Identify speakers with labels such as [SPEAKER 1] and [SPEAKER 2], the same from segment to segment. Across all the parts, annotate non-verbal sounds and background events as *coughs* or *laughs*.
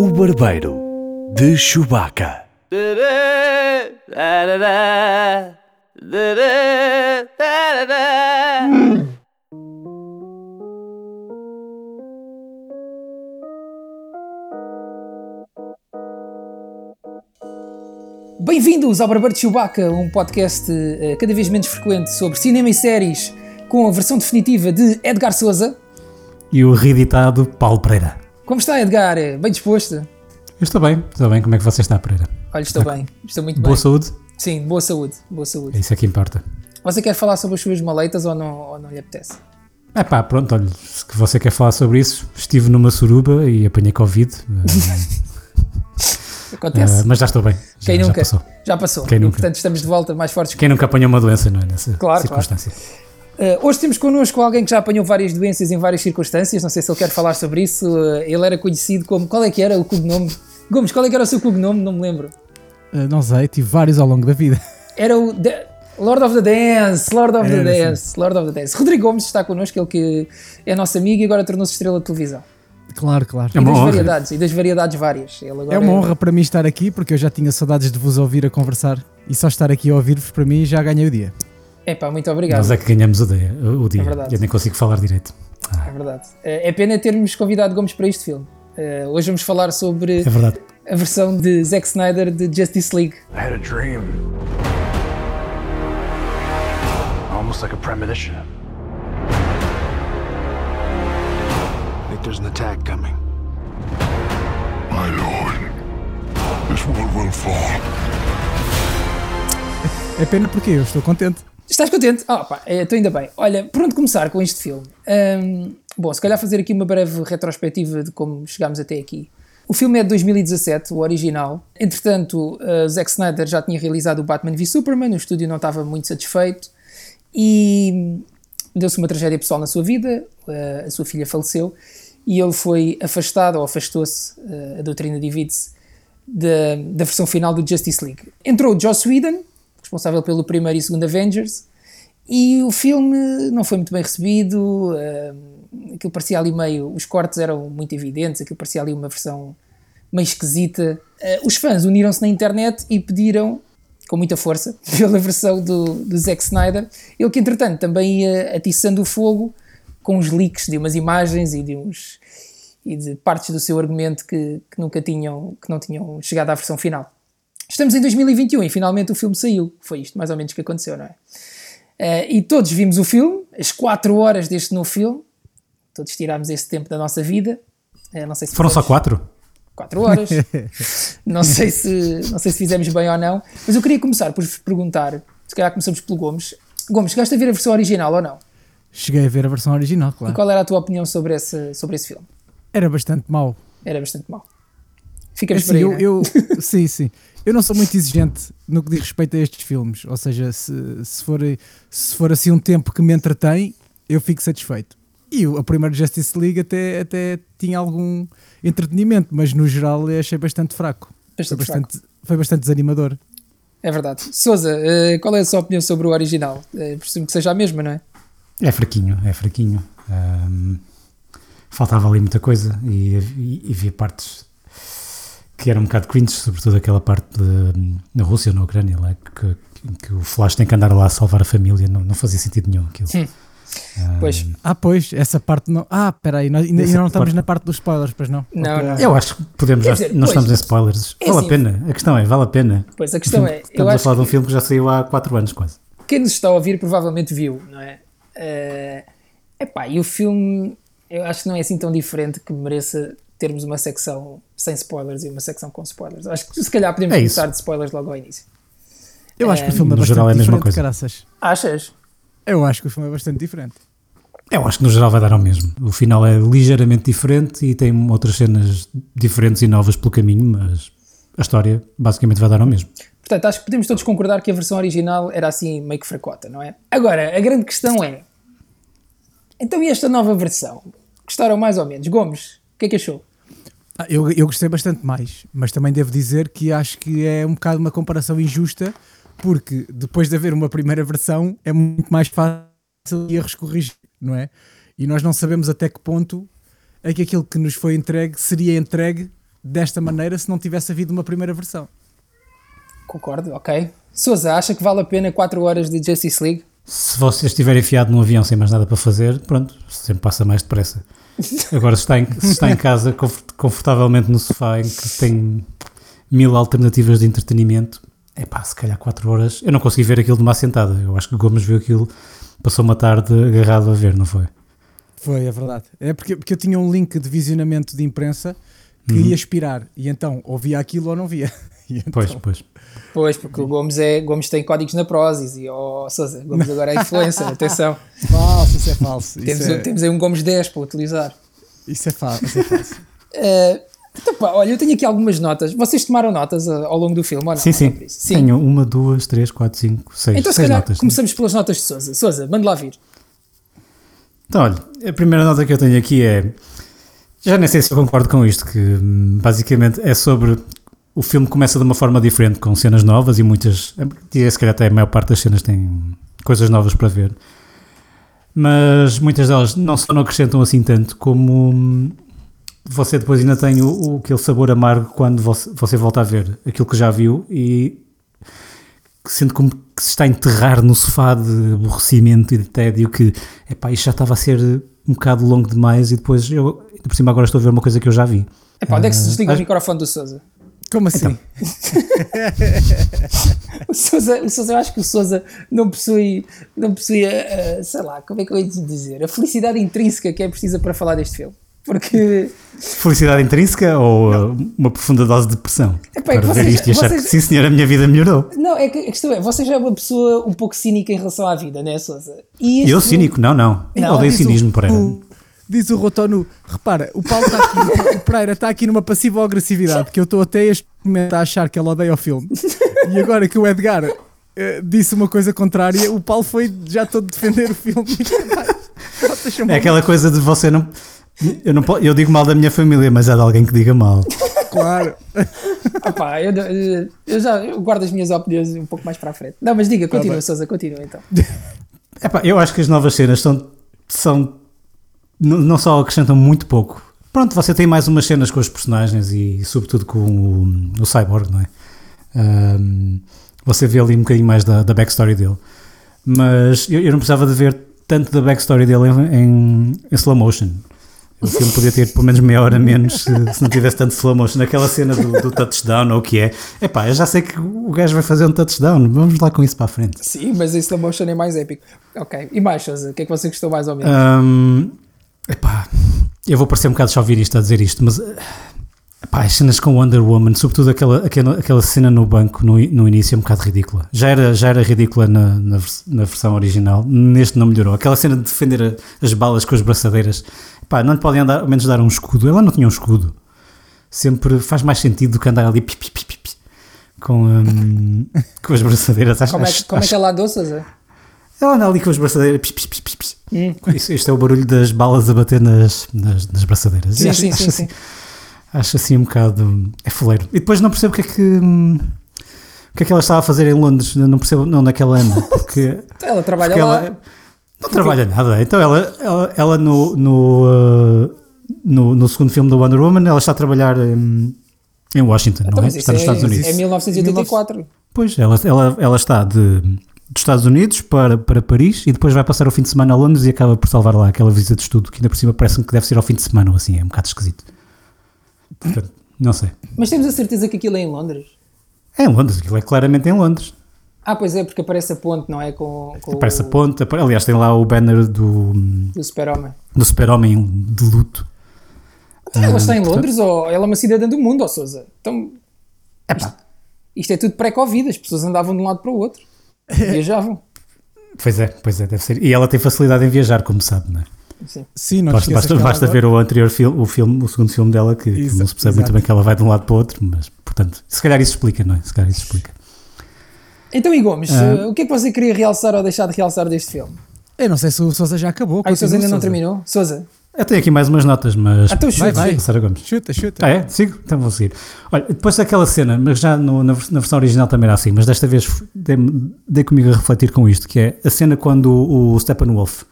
[SPEAKER 1] O Barbeiro de Chewbacca.
[SPEAKER 2] Bem-vindos ao Barbeiro de Chewbacca, um podcast eh, cada vez menos frequente sobre cinema e séries, com a versão definitiva de Edgar Souza.
[SPEAKER 3] E o reeditado Paulo Pereira.
[SPEAKER 2] Como está, Edgar? Bem disposto?
[SPEAKER 3] Eu estou bem, estou bem. Como é que você está, Pereira?
[SPEAKER 2] Olha, estou bem, estou muito
[SPEAKER 3] Boa
[SPEAKER 2] bem.
[SPEAKER 3] saúde?
[SPEAKER 2] Sim, boa saúde, boa saúde.
[SPEAKER 3] É isso que importa.
[SPEAKER 2] Você quer falar sobre as suas maleitas ou não, ou não lhe apetece?
[SPEAKER 3] É pá, pronto, olha, se você quer falar sobre isso, estive numa suruba e apanhei Covid, *laughs*
[SPEAKER 2] Acontece.
[SPEAKER 3] eh, mas já estou bem. Já,
[SPEAKER 2] Quem
[SPEAKER 3] já
[SPEAKER 2] nunca?
[SPEAKER 3] passou.
[SPEAKER 2] Já passou.
[SPEAKER 3] Quem
[SPEAKER 2] E,
[SPEAKER 3] nunca?
[SPEAKER 2] portanto, estamos de volta mais fortes que
[SPEAKER 3] Quem nunca apanhou uma doença, não é? Nessa
[SPEAKER 2] Claro,
[SPEAKER 3] circunstância.
[SPEAKER 2] Uh, hoje temos connosco alguém que já apanhou várias doenças em várias circunstâncias. Não sei se ele quer falar sobre isso. Uh, ele era conhecido como. Qual é que era o cognome? Gomes, qual é que era o seu cognome? Não me lembro.
[SPEAKER 4] Uh, não sei, tive vários ao longo da vida.
[SPEAKER 2] Era o The- Lord of the Dance. Lord of the
[SPEAKER 4] Era.
[SPEAKER 2] Dance. Lord of the Dance. Rodrigo Gomes está connosco, ele que é nosso amigo e agora tornou-se estrela de televisão.
[SPEAKER 4] Claro, claro.
[SPEAKER 3] É
[SPEAKER 2] E das
[SPEAKER 3] honra.
[SPEAKER 2] variedades. E das variedades várias. Ele agora
[SPEAKER 4] É uma honra para mim estar aqui porque eu já tinha saudades de vos ouvir a conversar e só estar aqui a ouvir-vos para mim já ganhei o dia.
[SPEAKER 2] Epá, muito obrigado.
[SPEAKER 3] Nós é que ganhamos o dia. O dia.
[SPEAKER 2] É verdade.
[SPEAKER 3] Eu nem consigo falar direito.
[SPEAKER 2] É verdade. Uh, É pena termos convidado Gomes para este filme. Uh, hoje vamos falar sobre
[SPEAKER 3] É verdade.
[SPEAKER 2] a versão de Zack Snyder de Justice League.
[SPEAKER 5] I had a dream. Almost like a premonition. I think there's an attack coming.
[SPEAKER 6] My lord, this world will fall.
[SPEAKER 4] É pena porque eu estou contente.
[SPEAKER 2] Estás contente? Ah, pá, eh, estou ainda bem. Olha, por onde começar com este filme? Ahm, bom, se calhar fazer aqui uma breve retrospectiva de como chegámos até aqui. O filme é de 2017, o original. Entretanto, uh, Zack Snyder já tinha realizado o Batman v Superman, o estúdio não estava muito satisfeito e deu-se uma tragédia pessoal na sua vida, uh, a sua filha faleceu e ele foi afastado, ou afastou-se, uh, a doutrina divide-se, da, da versão final do Justice League. Entrou o Joss Whedon, responsável pelo primeiro e segundo Avengers, e o filme não foi muito bem recebido, uh, aquilo parecia ali meio, os cortes eram muito evidentes, aquilo parecia ali uma versão meio esquisita. Uh, os fãs uniram-se na internet e pediram, com muita força, *laughs* pela versão do, do Zack Snyder, ele que entretanto também ia atiçando o fogo com os leaks de umas imagens e de uns e de partes do seu argumento que, que nunca tinham, que não tinham chegado à versão final. Estamos em 2021 e finalmente o filme saiu. Foi isto mais ou menos que aconteceu, não é? Uh, e todos vimos o filme, as 4 horas deste novo filme, todos tirámos esse tempo da nossa vida. Uh, não sei se
[SPEAKER 3] Foram só
[SPEAKER 2] fizemos-
[SPEAKER 3] quatro?
[SPEAKER 2] 4 horas. *laughs* não, sei se, não sei se fizemos bem ou não, mas eu queria começar por vos perguntar, se calhar começamos pelo Gomes. Gomes, chegaste a ver a versão original ou não?
[SPEAKER 4] Cheguei a ver a versão original,
[SPEAKER 2] E
[SPEAKER 4] claro.
[SPEAKER 2] qual era a tua opinião sobre esse, sobre esse filme?
[SPEAKER 4] Era bastante mau.
[SPEAKER 2] Era bastante mau. Ficamos por
[SPEAKER 4] Assim,
[SPEAKER 2] aí,
[SPEAKER 4] eu,
[SPEAKER 2] não é?
[SPEAKER 4] eu- sim, sim. *laughs* Eu não sou muito exigente no que diz respeito a estes filmes. Ou seja, se, se, for, se for assim um tempo que me entretém, eu fico satisfeito. E o- a primeira Justice League até, até tinha algum entretenimento, mas no geral eu achei bastante fraco.
[SPEAKER 2] Bastante
[SPEAKER 4] foi, bastante, foi bastante desanimador.
[SPEAKER 2] É verdade. Souza, eh, qual é a sua opinião sobre o original? Eh, Presumo que seja a mesma, não é?
[SPEAKER 3] É fraquinho, é fraquinho. Ahm, faltava ali muita coisa e, e, e havia partes que eram um bocado cringe, sobretudo aquela parte de, na Rússia, na Ucrânia, lá, que, que o Flash tem que andar lá a salvar a família, não, não fazia sentido nenhum aquilo.
[SPEAKER 2] Hum. Pois,
[SPEAKER 4] Ah, pois, essa parte não. Ah, peraí, nós ainda, não estamos
[SPEAKER 3] parte-
[SPEAKER 4] na parte dos spoilers, pois não?
[SPEAKER 2] Não, não.
[SPEAKER 3] Eu acho que podemos, já,
[SPEAKER 2] dizer,
[SPEAKER 3] nós
[SPEAKER 2] pois,
[SPEAKER 3] estamos em spoilers.
[SPEAKER 2] é
[SPEAKER 3] vale
[SPEAKER 2] assim.
[SPEAKER 3] a pena, a questão é, vale a pena.
[SPEAKER 2] pois a questão é,
[SPEAKER 3] Estamos a falar de um filme que já saiu há 4 anos quase.
[SPEAKER 2] quem nos está a ouvir provavelmente viu, não é? Eh, epá, e o filme, eu acho que não é assim tão diferente que mereça termos uma secção sem spoilers e uma secção com spoilers. Acho que se calhar podemos
[SPEAKER 3] É isso.
[SPEAKER 2] começar de spoilers logo ao início.
[SPEAKER 4] Eu acho que o filme é
[SPEAKER 3] no
[SPEAKER 4] bastante
[SPEAKER 3] geral é a mesma
[SPEAKER 4] diferente,
[SPEAKER 3] coisa.
[SPEAKER 4] caraças.
[SPEAKER 2] Achas?
[SPEAKER 4] Eu acho que o filme é bastante diferente.
[SPEAKER 3] Eu acho que no geral vai dar ao mesmo. O final é ligeiramente diferente e tem outras cenas diferentes e novas pelo caminho, mas a história basicamente vai dar ao mesmo.
[SPEAKER 2] Portanto, acho que podemos todos concordar que a versão original era assim meio que fracota, não é? Agora, a grande questão é: então e esta nova versão? Gostaram mais ou menos? Gomes, o que é que achou?
[SPEAKER 4] Ah, eu, eu gostei bastante mais, mas também devo dizer que acho que é um bocado uma comparação injusta, porque depois de haver uma primeira versão é muito mais fácil erros corrigir, não é? E nós não sabemos até que ponto é que aquilo que nos foi entregue seria entregue desta maneira se não tivesse havido uma primeira versão.
[SPEAKER 2] Concordo, ok. Souza, acha que vale a pena 4 horas de Justice League?
[SPEAKER 3] Se você estiver enfiado num avião sem mais nada para fazer, pronto, sempre passa mais depressa. Agora, se está em, se está em casa, confort- confortavelmente no sofá, em que tem mil alternativas de entretenimento, é pá, se calhar 4 horas. Eu não consegui ver aquilo de uma assentada. Eu acho que o Gomes viu aquilo, passou uma tarde agarrado a ver, não foi?
[SPEAKER 4] Foi, é verdade. É porque, porque eu tinha um link de visionamento de imprensa que
[SPEAKER 3] Uhum.
[SPEAKER 4] ia expirar e então ou via aquilo ou não via. *laughs* Então-
[SPEAKER 3] Pois, pois.
[SPEAKER 2] Pois, porque o Gomes, é, Gomes tem códigos na Prozis e, oh, Souza, Gomes agora é influencer, *laughs* atenção.
[SPEAKER 4] Falso, isso é falso.
[SPEAKER 2] Temos,
[SPEAKER 4] Isso é,
[SPEAKER 2] temos aí um Gomes 10 para utilizar.
[SPEAKER 4] isso é falso. Isso é falso. *laughs*
[SPEAKER 2] Eh, então, pá, olha, eu tenho aqui algumas notas. Vocês tomaram notas ah, ao longo do filme, ou não?
[SPEAKER 3] Sim, sim.
[SPEAKER 2] É? Sim.
[SPEAKER 3] Tenho uma, duas, três, quatro, cinco, seis.
[SPEAKER 2] Então, se
[SPEAKER 3] seis
[SPEAKER 2] calhar,
[SPEAKER 3] notas.
[SPEAKER 2] começamos pelas notas de Souza. Souza, manda lá vir.
[SPEAKER 3] Então, olha, a primeira nota que eu tenho aqui é. Já nem sei se eu concordo com isto, que hum, basicamente é sobre. O filme começa de uma forma diferente, com cenas novas e muitas. Se calhar até a maior parte das cenas tem coisas novas para ver. Mas muitas delas não só não acrescentam assim tanto, como hum, você depois ainda tem o, o- aquele sabor amargo quando você, você volta a ver aquilo que já viu e sente como que se está a enterrar no sofá de aborrecimento e de tédio que, epá, isto já estava a ser um bocado longo demais e depois eu, por cima agora estou a ver uma coisa que eu já vi.
[SPEAKER 2] Epá, onde é que se
[SPEAKER 3] Ah,
[SPEAKER 2] desliga o
[SPEAKER 3] acho-
[SPEAKER 2] microfone do Souza?
[SPEAKER 4] Como assim? *laughs*
[SPEAKER 2] O Souza, o Souza, eu acho que o Souza não possui, não possui a, a- sei lá, como é que eu ia dizer, a felicidade intrínseca que é precisa para falar deste filme. Porque, *laughs*
[SPEAKER 3] Felicidade intrínseca ou uh, uma profunda dose de depressão?
[SPEAKER 2] Epá, é
[SPEAKER 3] para ver isto e achar
[SPEAKER 2] vocês-
[SPEAKER 3] que sim senhor, a minha vida melhorou.
[SPEAKER 2] não, é que a questão é, você já é uma pessoa um pouco cínica em relação à vida, não é? E este
[SPEAKER 3] Eu cínico? Não, não.
[SPEAKER 2] Não,
[SPEAKER 3] Odeio
[SPEAKER 4] Diz o-
[SPEAKER 3] cinismo, Pereira.
[SPEAKER 4] Diz o Rotonu, repara, o Paulo está aqui, o Pereira está aqui numa passiva agressividade que eu estou até este momento a achar que ele odeia o filme. E agora que o Edgar eh, disse uma coisa contrária, o Paulo foi já todo defender o filme.
[SPEAKER 3] É aquela coisa de você não. Eu, não eu digo mal da minha família, mas há de alguém que diga mal.
[SPEAKER 4] claro.
[SPEAKER 2] Ah pá, eu, eu- eu já eu guardo as minhas opiniões um pouco mais para a frente. Não, mas diga, continua,
[SPEAKER 4] bem.
[SPEAKER 2] Souza, continua então.
[SPEAKER 3] Epá, eu acho que as novas cenas são, são não só acrescentam muito pouco. Pronto, você tem mais umas cenas com os personagens e sobretudo com o, o Cyborg, não é? Ahm, você vê ali um bocadinho mais da, da backstory dele. Mas eu, eu não precisava de ver tanto da backstory dele em, em- em slow motion. O filme podia ter pelo menos meia hora menos se, se não tivesse tanto slow motion. Naquela cena do, do touchdown ou o que é. Epá, eu já sei que o gajo vai fazer um touchdown. Vamos lá com isso para a frente.
[SPEAKER 2] Sim, mas esse slow motion é mais épico. Ok, e mais, o que é que você gostou mais ou menos?
[SPEAKER 3] Hum, epá, eu vou parecer um bocado chovinista a dizer isto, mas eh, epá, as cenas com Wonder Woman, sobretudo aquela, aquela, aquela cena no banco no, no início, é um bocado ridícula. Já era, já era ridícula na, na, na versão original, neste não melhorou. Aquela cena de defender a- as balas com as braçadeiras, epá, não lhe podem dar, ao menos dar um escudo. Ela não tinha um escudo. Sempre faz mais sentido do que andar ali pi, pi, pi, com, hum, com as braçadeiras. Acho,
[SPEAKER 2] como é,
[SPEAKER 3] acho-
[SPEAKER 2] como é
[SPEAKER 3] acho-
[SPEAKER 2] que ela andou, Souza?
[SPEAKER 3] Ela anda ali com as braçadeiras. Pis, pis, pis, pis.
[SPEAKER 2] Hum.
[SPEAKER 3] Isto, isto é o barulho das balas a bater nas, nas, nas braçadeiras.
[SPEAKER 2] Sim,
[SPEAKER 3] acho,
[SPEAKER 2] sim,
[SPEAKER 3] acho
[SPEAKER 2] sim,
[SPEAKER 3] assim,
[SPEAKER 2] sim.
[SPEAKER 3] acho assim um bocado. É foleiro. E depois não percebo o que é que. hum, O que é que ela estava a fazer em Londres? Não percebo não onde é que ela anda. *laughs* Porque,
[SPEAKER 2] Ela trabalha
[SPEAKER 3] porque
[SPEAKER 2] lá.
[SPEAKER 3] ela não trabalha nada. Então ela, ela, ela no, no, uh, no, no segundo filme da Wonder Woman, ela está a trabalhar em, em Washington,
[SPEAKER 2] Então,
[SPEAKER 3] não é?
[SPEAKER 2] mas isso
[SPEAKER 3] Está nos
[SPEAKER 2] é,
[SPEAKER 3] Estados Unidos.
[SPEAKER 2] é 1984.
[SPEAKER 3] Pois, ela, ela, ela está de, dos Estados Unidos para, para Paris e depois vai passar o fim de semana a Londres e acaba por salvar lá aquela visita de estudo que ainda por cima parece-me que deve ser ao fim de semana ou assim, é um bocado esquisito. Portanto, não sei.
[SPEAKER 2] Mas temos a certeza que aquilo é em Londres?
[SPEAKER 3] É em Londres, aquilo é claramente em Londres.
[SPEAKER 2] Ah, pois é, porque aparece a ponte, não é? Com, com
[SPEAKER 3] Aparece a
[SPEAKER 2] o,
[SPEAKER 3] ponta, apa- aliás, tem lá o banner do,
[SPEAKER 2] do super-homem.
[SPEAKER 3] do super-homem de luto.
[SPEAKER 2] Então, ela está em
[SPEAKER 3] portanto-
[SPEAKER 2] Londres ou ela é uma cidadã do mundo, ó Souza? Então,
[SPEAKER 3] Epá,
[SPEAKER 2] isto é tudo pré-Covid, as pessoas andavam de um lado para o outro. *laughs* Viajavam.
[SPEAKER 3] pois é, pois é, deve ser. E ela tem facilidade em viajar, como sabe, não é?
[SPEAKER 2] Sim.
[SPEAKER 4] Sim, não
[SPEAKER 3] Basta, basta, basta
[SPEAKER 4] agora-
[SPEAKER 3] ver o anterior filme, o, filme, o segundo filme dela, que, que
[SPEAKER 4] Exa-
[SPEAKER 3] não se percebe muito bem que ela vai de um lado para o outro, mas, portanto, se calhar isso explica, não é? Se calhar isso explica.
[SPEAKER 2] Então, e Gomes,
[SPEAKER 3] Ah.
[SPEAKER 2] eh, o que é que você queria realçar ou deixar de realçar deste filme?
[SPEAKER 4] Eu não sei se o Sousa já acabou.
[SPEAKER 2] Ah, o Souza ainda não
[SPEAKER 4] Sousa.
[SPEAKER 2] terminou? Souza,
[SPEAKER 3] Eu tenho aqui mais umas notas, mas.
[SPEAKER 2] Então
[SPEAKER 4] Vai,
[SPEAKER 2] chuta.
[SPEAKER 4] vai.
[SPEAKER 3] Sara Gomes.
[SPEAKER 4] Chuta, chuta.
[SPEAKER 3] Ah, é? Sigo? Então vou seguir. Olha, depois daquela cena, mas já no- na, na versão original também era assim, mas desta vez dei, dei comigo a refletir com isto, que é a cena quando o, o Steppenwolf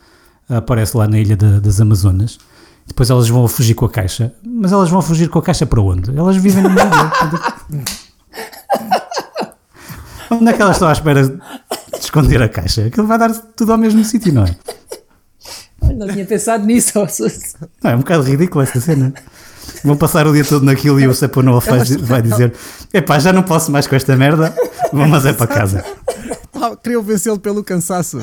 [SPEAKER 3] aparece lá na ilha da- das Amazonas Depois elas vão fugir com a caixa. Mas elas vão fugir com a caixa para onde? Elas vivem no meio. dele. onde é que elas estão à espera de esconder a caixa? Aquilo vai dar tudo ao mesmo sítio, não é?
[SPEAKER 2] Não tinha pensado nisso.
[SPEAKER 3] Não, é um bocado ridículo essa cena. Vão passar o dia todo naquilo e o Saponov vai, vai dizer: Epá, já não posso mais com esta merda, vamos é para casa. *laughs*
[SPEAKER 4] Ah, queriam vencê-lo pelo cansaço.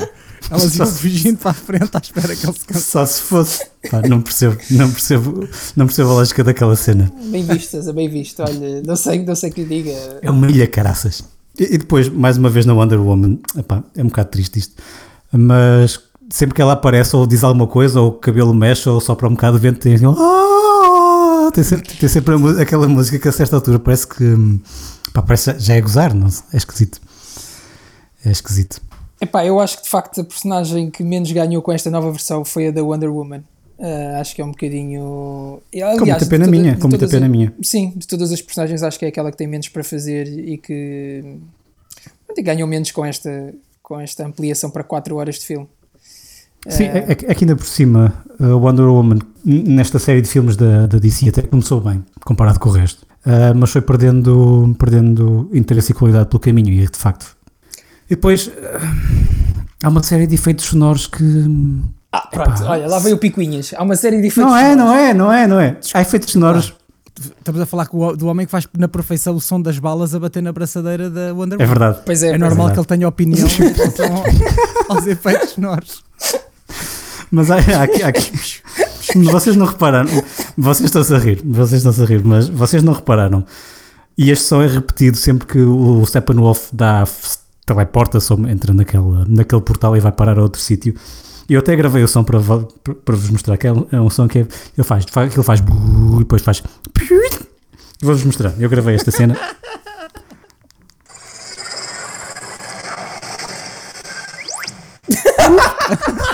[SPEAKER 4] Elas iam fugindo para a frente à espera que ele se cansasse.
[SPEAKER 3] Só se fosse. Pá, não percebo, não percebo, não percebo a lógica daquela cena.
[SPEAKER 2] Bem visto, Sousa, bem visto. Olha, não sei, não sei o que lhe diga.
[SPEAKER 3] É uma ilha caraças. E, e depois, mais uma vez na Wonder Woman, epá, é um bocado triste isto, mas sempre que ela aparece ou diz alguma coisa, ou o cabelo mexe, ou sopra um bocado de vento, tem, assim, "Ah!" tem sempre, tem sempre aquela música que a certa altura parece que hum, pá, parece já é gozar, não é esquisito. É esquisito.
[SPEAKER 2] Epá, eu acho que de facto a personagem que menos ganhou com esta nova versão foi a da Wonder Woman. Ah, acho que é um bocadinho. aliás,
[SPEAKER 3] Com muita pena
[SPEAKER 2] toda-
[SPEAKER 3] minha, com muita pena
[SPEAKER 2] a-
[SPEAKER 3] minha.
[SPEAKER 2] Sim, de todas as personagens, acho que é aquela que tem menos para fazer e que e ganhou menos com esta, com esta ampliação para 4 horas de filme.
[SPEAKER 3] Sim, é, é que- é que ainda por cima, a Wonder Woman, nesta série de filmes da, da DC, até começou bem, comparado com o resto. Ah, mas foi perdendo, perdendo interesse e qualidade pelo caminho, e de facto. E depois, ah, há uma série de efeitos sonoros que.
[SPEAKER 2] Ah, pronto,
[SPEAKER 3] Epá.
[SPEAKER 2] olha, lá veio o Picuinhas. Há uma série de efeitos.
[SPEAKER 3] Não é,
[SPEAKER 2] sonoros.
[SPEAKER 3] não é, não é, não é. Há efeitos sonoros.
[SPEAKER 4] Estamos a falar do homem que faz na perfeição o som das balas a bater na braçadeira da Wonder
[SPEAKER 3] É
[SPEAKER 4] Woman.
[SPEAKER 3] verdade.
[SPEAKER 2] Pois é,
[SPEAKER 4] É normal
[SPEAKER 3] verdade.
[SPEAKER 4] que ele tenha opinião *laughs* aos efeitos sonoros.
[SPEAKER 3] Mas há, há aqui, há aqui- Vocês não repararam. Vocês estão-se a rir, vocês estão-se a rir, mas vocês não repararam. E este som é repetido sempre que o Steppenwolf dá teleporta-se ou entra naquele, naquele portal e vai parar a outro sítio. Eu até gravei o som para, para, vos mostrar que é um, é som que é- ele faz, faz, ele faz e depois faz vou-vos mostrar. Eu gravei esta cena. *laughs*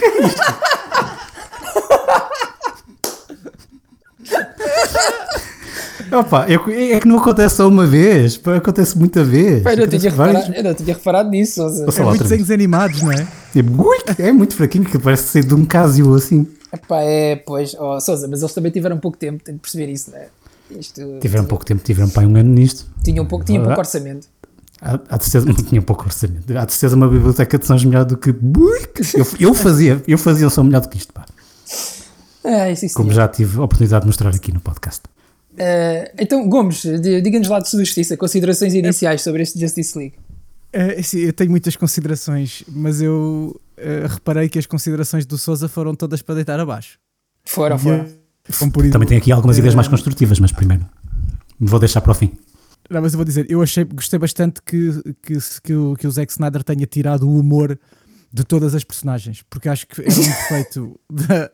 [SPEAKER 3] *laughs* Opa, eu- é que não acontece só uma vez, pá, acontece muita vez.
[SPEAKER 2] Pá, eu, não
[SPEAKER 3] Acontece
[SPEAKER 2] tinha reparado, eu não tinha reparado nisso. Sousa.
[SPEAKER 3] Ou sei
[SPEAKER 4] É
[SPEAKER 3] lá,
[SPEAKER 4] muito
[SPEAKER 3] outra vez.
[SPEAKER 4] desenhos animados, não é?
[SPEAKER 3] É muito, é muito fraquinho, que parece ser de um Casio assim.
[SPEAKER 2] Epá, é, pois, oh, Sousa, mas eles também tiveram pouco tempo, tenho de perceber isso, né? Isto,
[SPEAKER 3] Tiveram pouco tempo, tiveram para um ano nisto.
[SPEAKER 2] Tinham pouco, tinha pouco orçamento.
[SPEAKER 3] Há, de certeza, *laughs* não tinha pouco orçamento. Há de certeza uma biblioteca de sons melhor do que. Eu, eu fazia, eu fazia um som melhor do que isto, pá.
[SPEAKER 2] Ah, isso, isso
[SPEAKER 3] Como já tive a oportunidade de mostrar aqui no podcast.
[SPEAKER 2] Ah, então, Gomes, di- diga-nos lá de sua justiça, considerações iniciais sobre este Justice League.
[SPEAKER 4] É, sim, eu tenho muitas considerações, mas eu eh, reparei que as considerações do Souza foram todas para deitar abaixo.
[SPEAKER 2] Foram, foram.
[SPEAKER 3] Também tenho aqui algumas ideias mais construtivas, mas primeiro vou deixar para o fim.
[SPEAKER 4] Não, mas eu vou dizer, eu achei, gostei bastante que, que, que, o, que o Zack Snyder tenha tirado o humor de todas as personagens, porque acho que era um defeito da-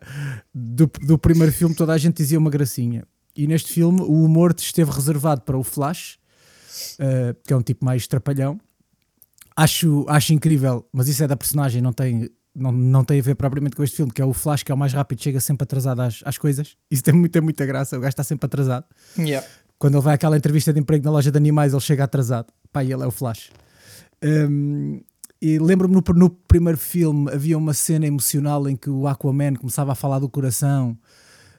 [SPEAKER 4] do, do primeiro filme, toda a gente dizia uma gracinha. E neste filme o humor esteve reservado para o Flash, eh, que é um tipo mais trapalhão. Acho, acho incrível, mas isso é da personagem, não tem, não, não tem a ver propriamente com este filme, que é o Flash, que é o mais rápido, chega sempre atrasado às, às coisas. Isso tem muita, muita graça, o gajo está sempre atrasado
[SPEAKER 2] Yeah.
[SPEAKER 4] Quando ele vai àquela entrevista de emprego na loja de animais, ele chega atrasado. Pá, ele é o Flash. Um, e lembro-me no, no primeiro filme havia uma cena emocional em que o Aquaman começava a falar do coração.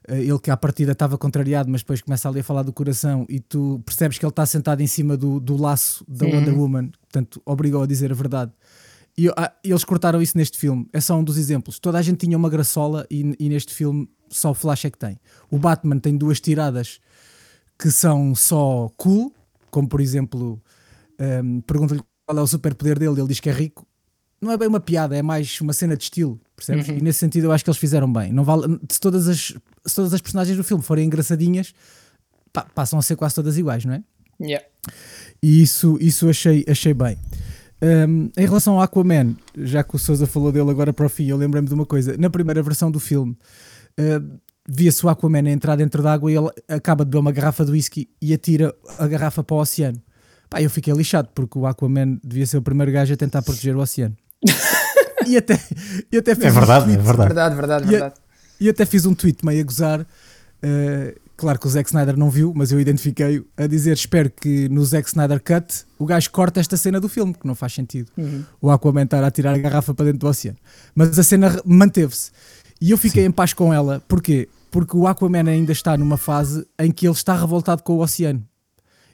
[SPEAKER 4] eh, Ele que à partida estava contrariado, mas depois começa ali a falar do coração e tu percebes que ele está sentado em cima do, do laço da Wonder Woman, portanto, obrigou a dizer a verdade. E ah, eles cortaram isso neste filme. É só um dos exemplos. Toda a gente tinha uma graçola e, e neste filme só o Flash é que tem. O Batman tem duas tiradas que são só cool, como por exemplo, um, pergunta-lhe qual é o superpoder dele, ele diz que é rico. Não é bem uma piada, é mais uma cena de estilo, percebes? E nesse sentido eu acho que eles fizeram bem. Não vale, se, todas as, se todas as personagens do filme forem engraçadinhas, pá, passam a ser quase todas iguais, não é?
[SPEAKER 2] Yeah.
[SPEAKER 4] E isso, isso achei, achei bem. Um, em relação ao Aquaman, já que o Souza falou dele agora para o fim, eu lembrei-me de uma coisa. Na primeira versão do filme, uh, via-se o Aquaman a entrar dentro da água e ele acaba de beber uma garrafa de whisky e atira a garrafa para o oceano. Pá, eu fiquei lixado porque o Aquaman devia ser o primeiro gajo a tentar proteger o oceano. *laughs* e até, e até fiz
[SPEAKER 3] É
[SPEAKER 4] um
[SPEAKER 3] verdade, é
[SPEAKER 4] tweet-
[SPEAKER 3] verdade.
[SPEAKER 2] Verdade, verdade,
[SPEAKER 4] E
[SPEAKER 2] verdade.
[SPEAKER 4] e até fiz um tweet meio a gozar. uh, claro que o Zack Snyder não viu, mas eu identifiquei-o a dizer: Espero que no Zack Snyder Cut o gajo corte esta cena do filme, que não faz sentido. O Aquaman estar a tirar a garrafa para dentro do oceano. Mas a cena manteve-se. E eu fiquei em paz com ela. Porquê? Porque o Aquaman ainda está numa fase em que ele está revoltado com o oceano.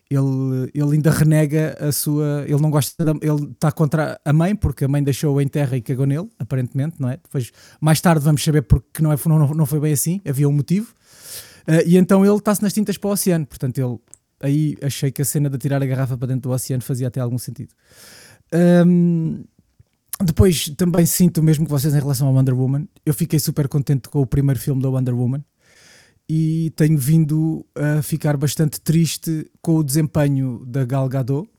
[SPEAKER 4] Ele, ele ainda renega a sua. Ele não gosta. Da, ele está contra a mãe, porque a mãe deixou-o em terra e cagou nele, aparentemente, não é? Depois, mais tarde, vamos saber porque não, é, não, não foi bem assim. Havia um motivo. Uh, e então ele está-se nas tintas para o oceano. Portanto, ele. Aí achei que a cena de tirar a garrafa para dentro do oceano fazia até algum sentido. Um, depois também sinto o mesmo que vocês em relação ao Wonder Woman. Eu fiquei super contente com o primeiro filme da Wonder Woman e tenho vindo a ficar bastante triste com o desempenho da Gal Gadot.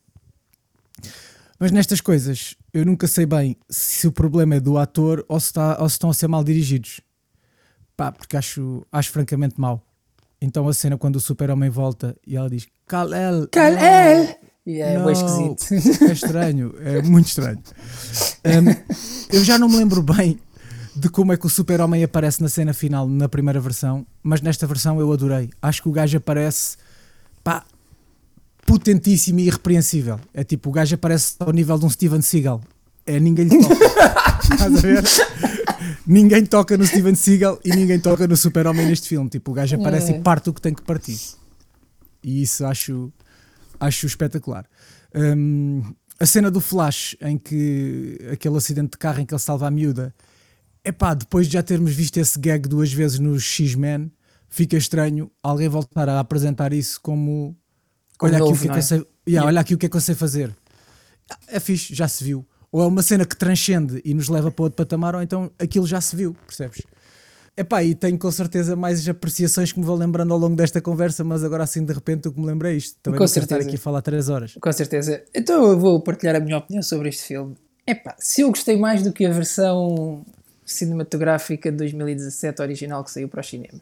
[SPEAKER 4] Mas nestas coisas eu nunca sei bem se o problema é do ator ou se, está, ou se estão a ser mal dirigidos. Pá, porque acho, acho francamente mal. Então a cena quando o super-homem volta e ela diz Kal-El,
[SPEAKER 2] Kal-El! E é
[SPEAKER 4] não,
[SPEAKER 2] esquisito.
[SPEAKER 4] É estranho, é muito estranho. Um, eu já não me lembro bem de como é que o Super-Homem aparece na cena final na primeira versão, mas nesta versão eu adorei. Acho que o gajo aparece pá, potentíssimo e irrepreensível. É tipo, o gajo aparece ao nível de um Steven Seagal. É ninguém lhe toca. *laughs* Estás a ver? ninguém toca no Steven Seagal e ninguém toca no Super-Homem neste filme. Tipo, o gajo aparece
[SPEAKER 2] É.
[SPEAKER 4] e parte o que tem que partir. E isso acho, acho espetacular. Hum, a cena do Flash, em que aquele acidente de carro em que ele salva a miúda, epá, depois de já termos visto esse gag duas vezes no X-Men, fica estranho alguém voltar a apresentar isso como.
[SPEAKER 2] Como
[SPEAKER 4] olha, aqui
[SPEAKER 2] novo,
[SPEAKER 4] o que é que
[SPEAKER 2] é?
[SPEAKER 4] sei, yeah, olha aqui o que é que eu sei fazer. É fixe, já se viu. Ou é uma cena que transcende e nos leva para outro patamar, ou então aquilo já se viu, percebes? Epá, e tenho com certeza mais apreciações que me vou lembrando ao longo desta conversa, mas agora assim de repente o que me lembrei é isto. Também
[SPEAKER 2] Com
[SPEAKER 4] quero estar
[SPEAKER 2] certeza.
[SPEAKER 4] aqui a falar três horas.
[SPEAKER 2] Com certeza. Então eu vou partilhar a minha opinião sobre este filme. Epá, se eu gostei mais do que a versão cinematográfica de 2017 original que saiu para os cinemas.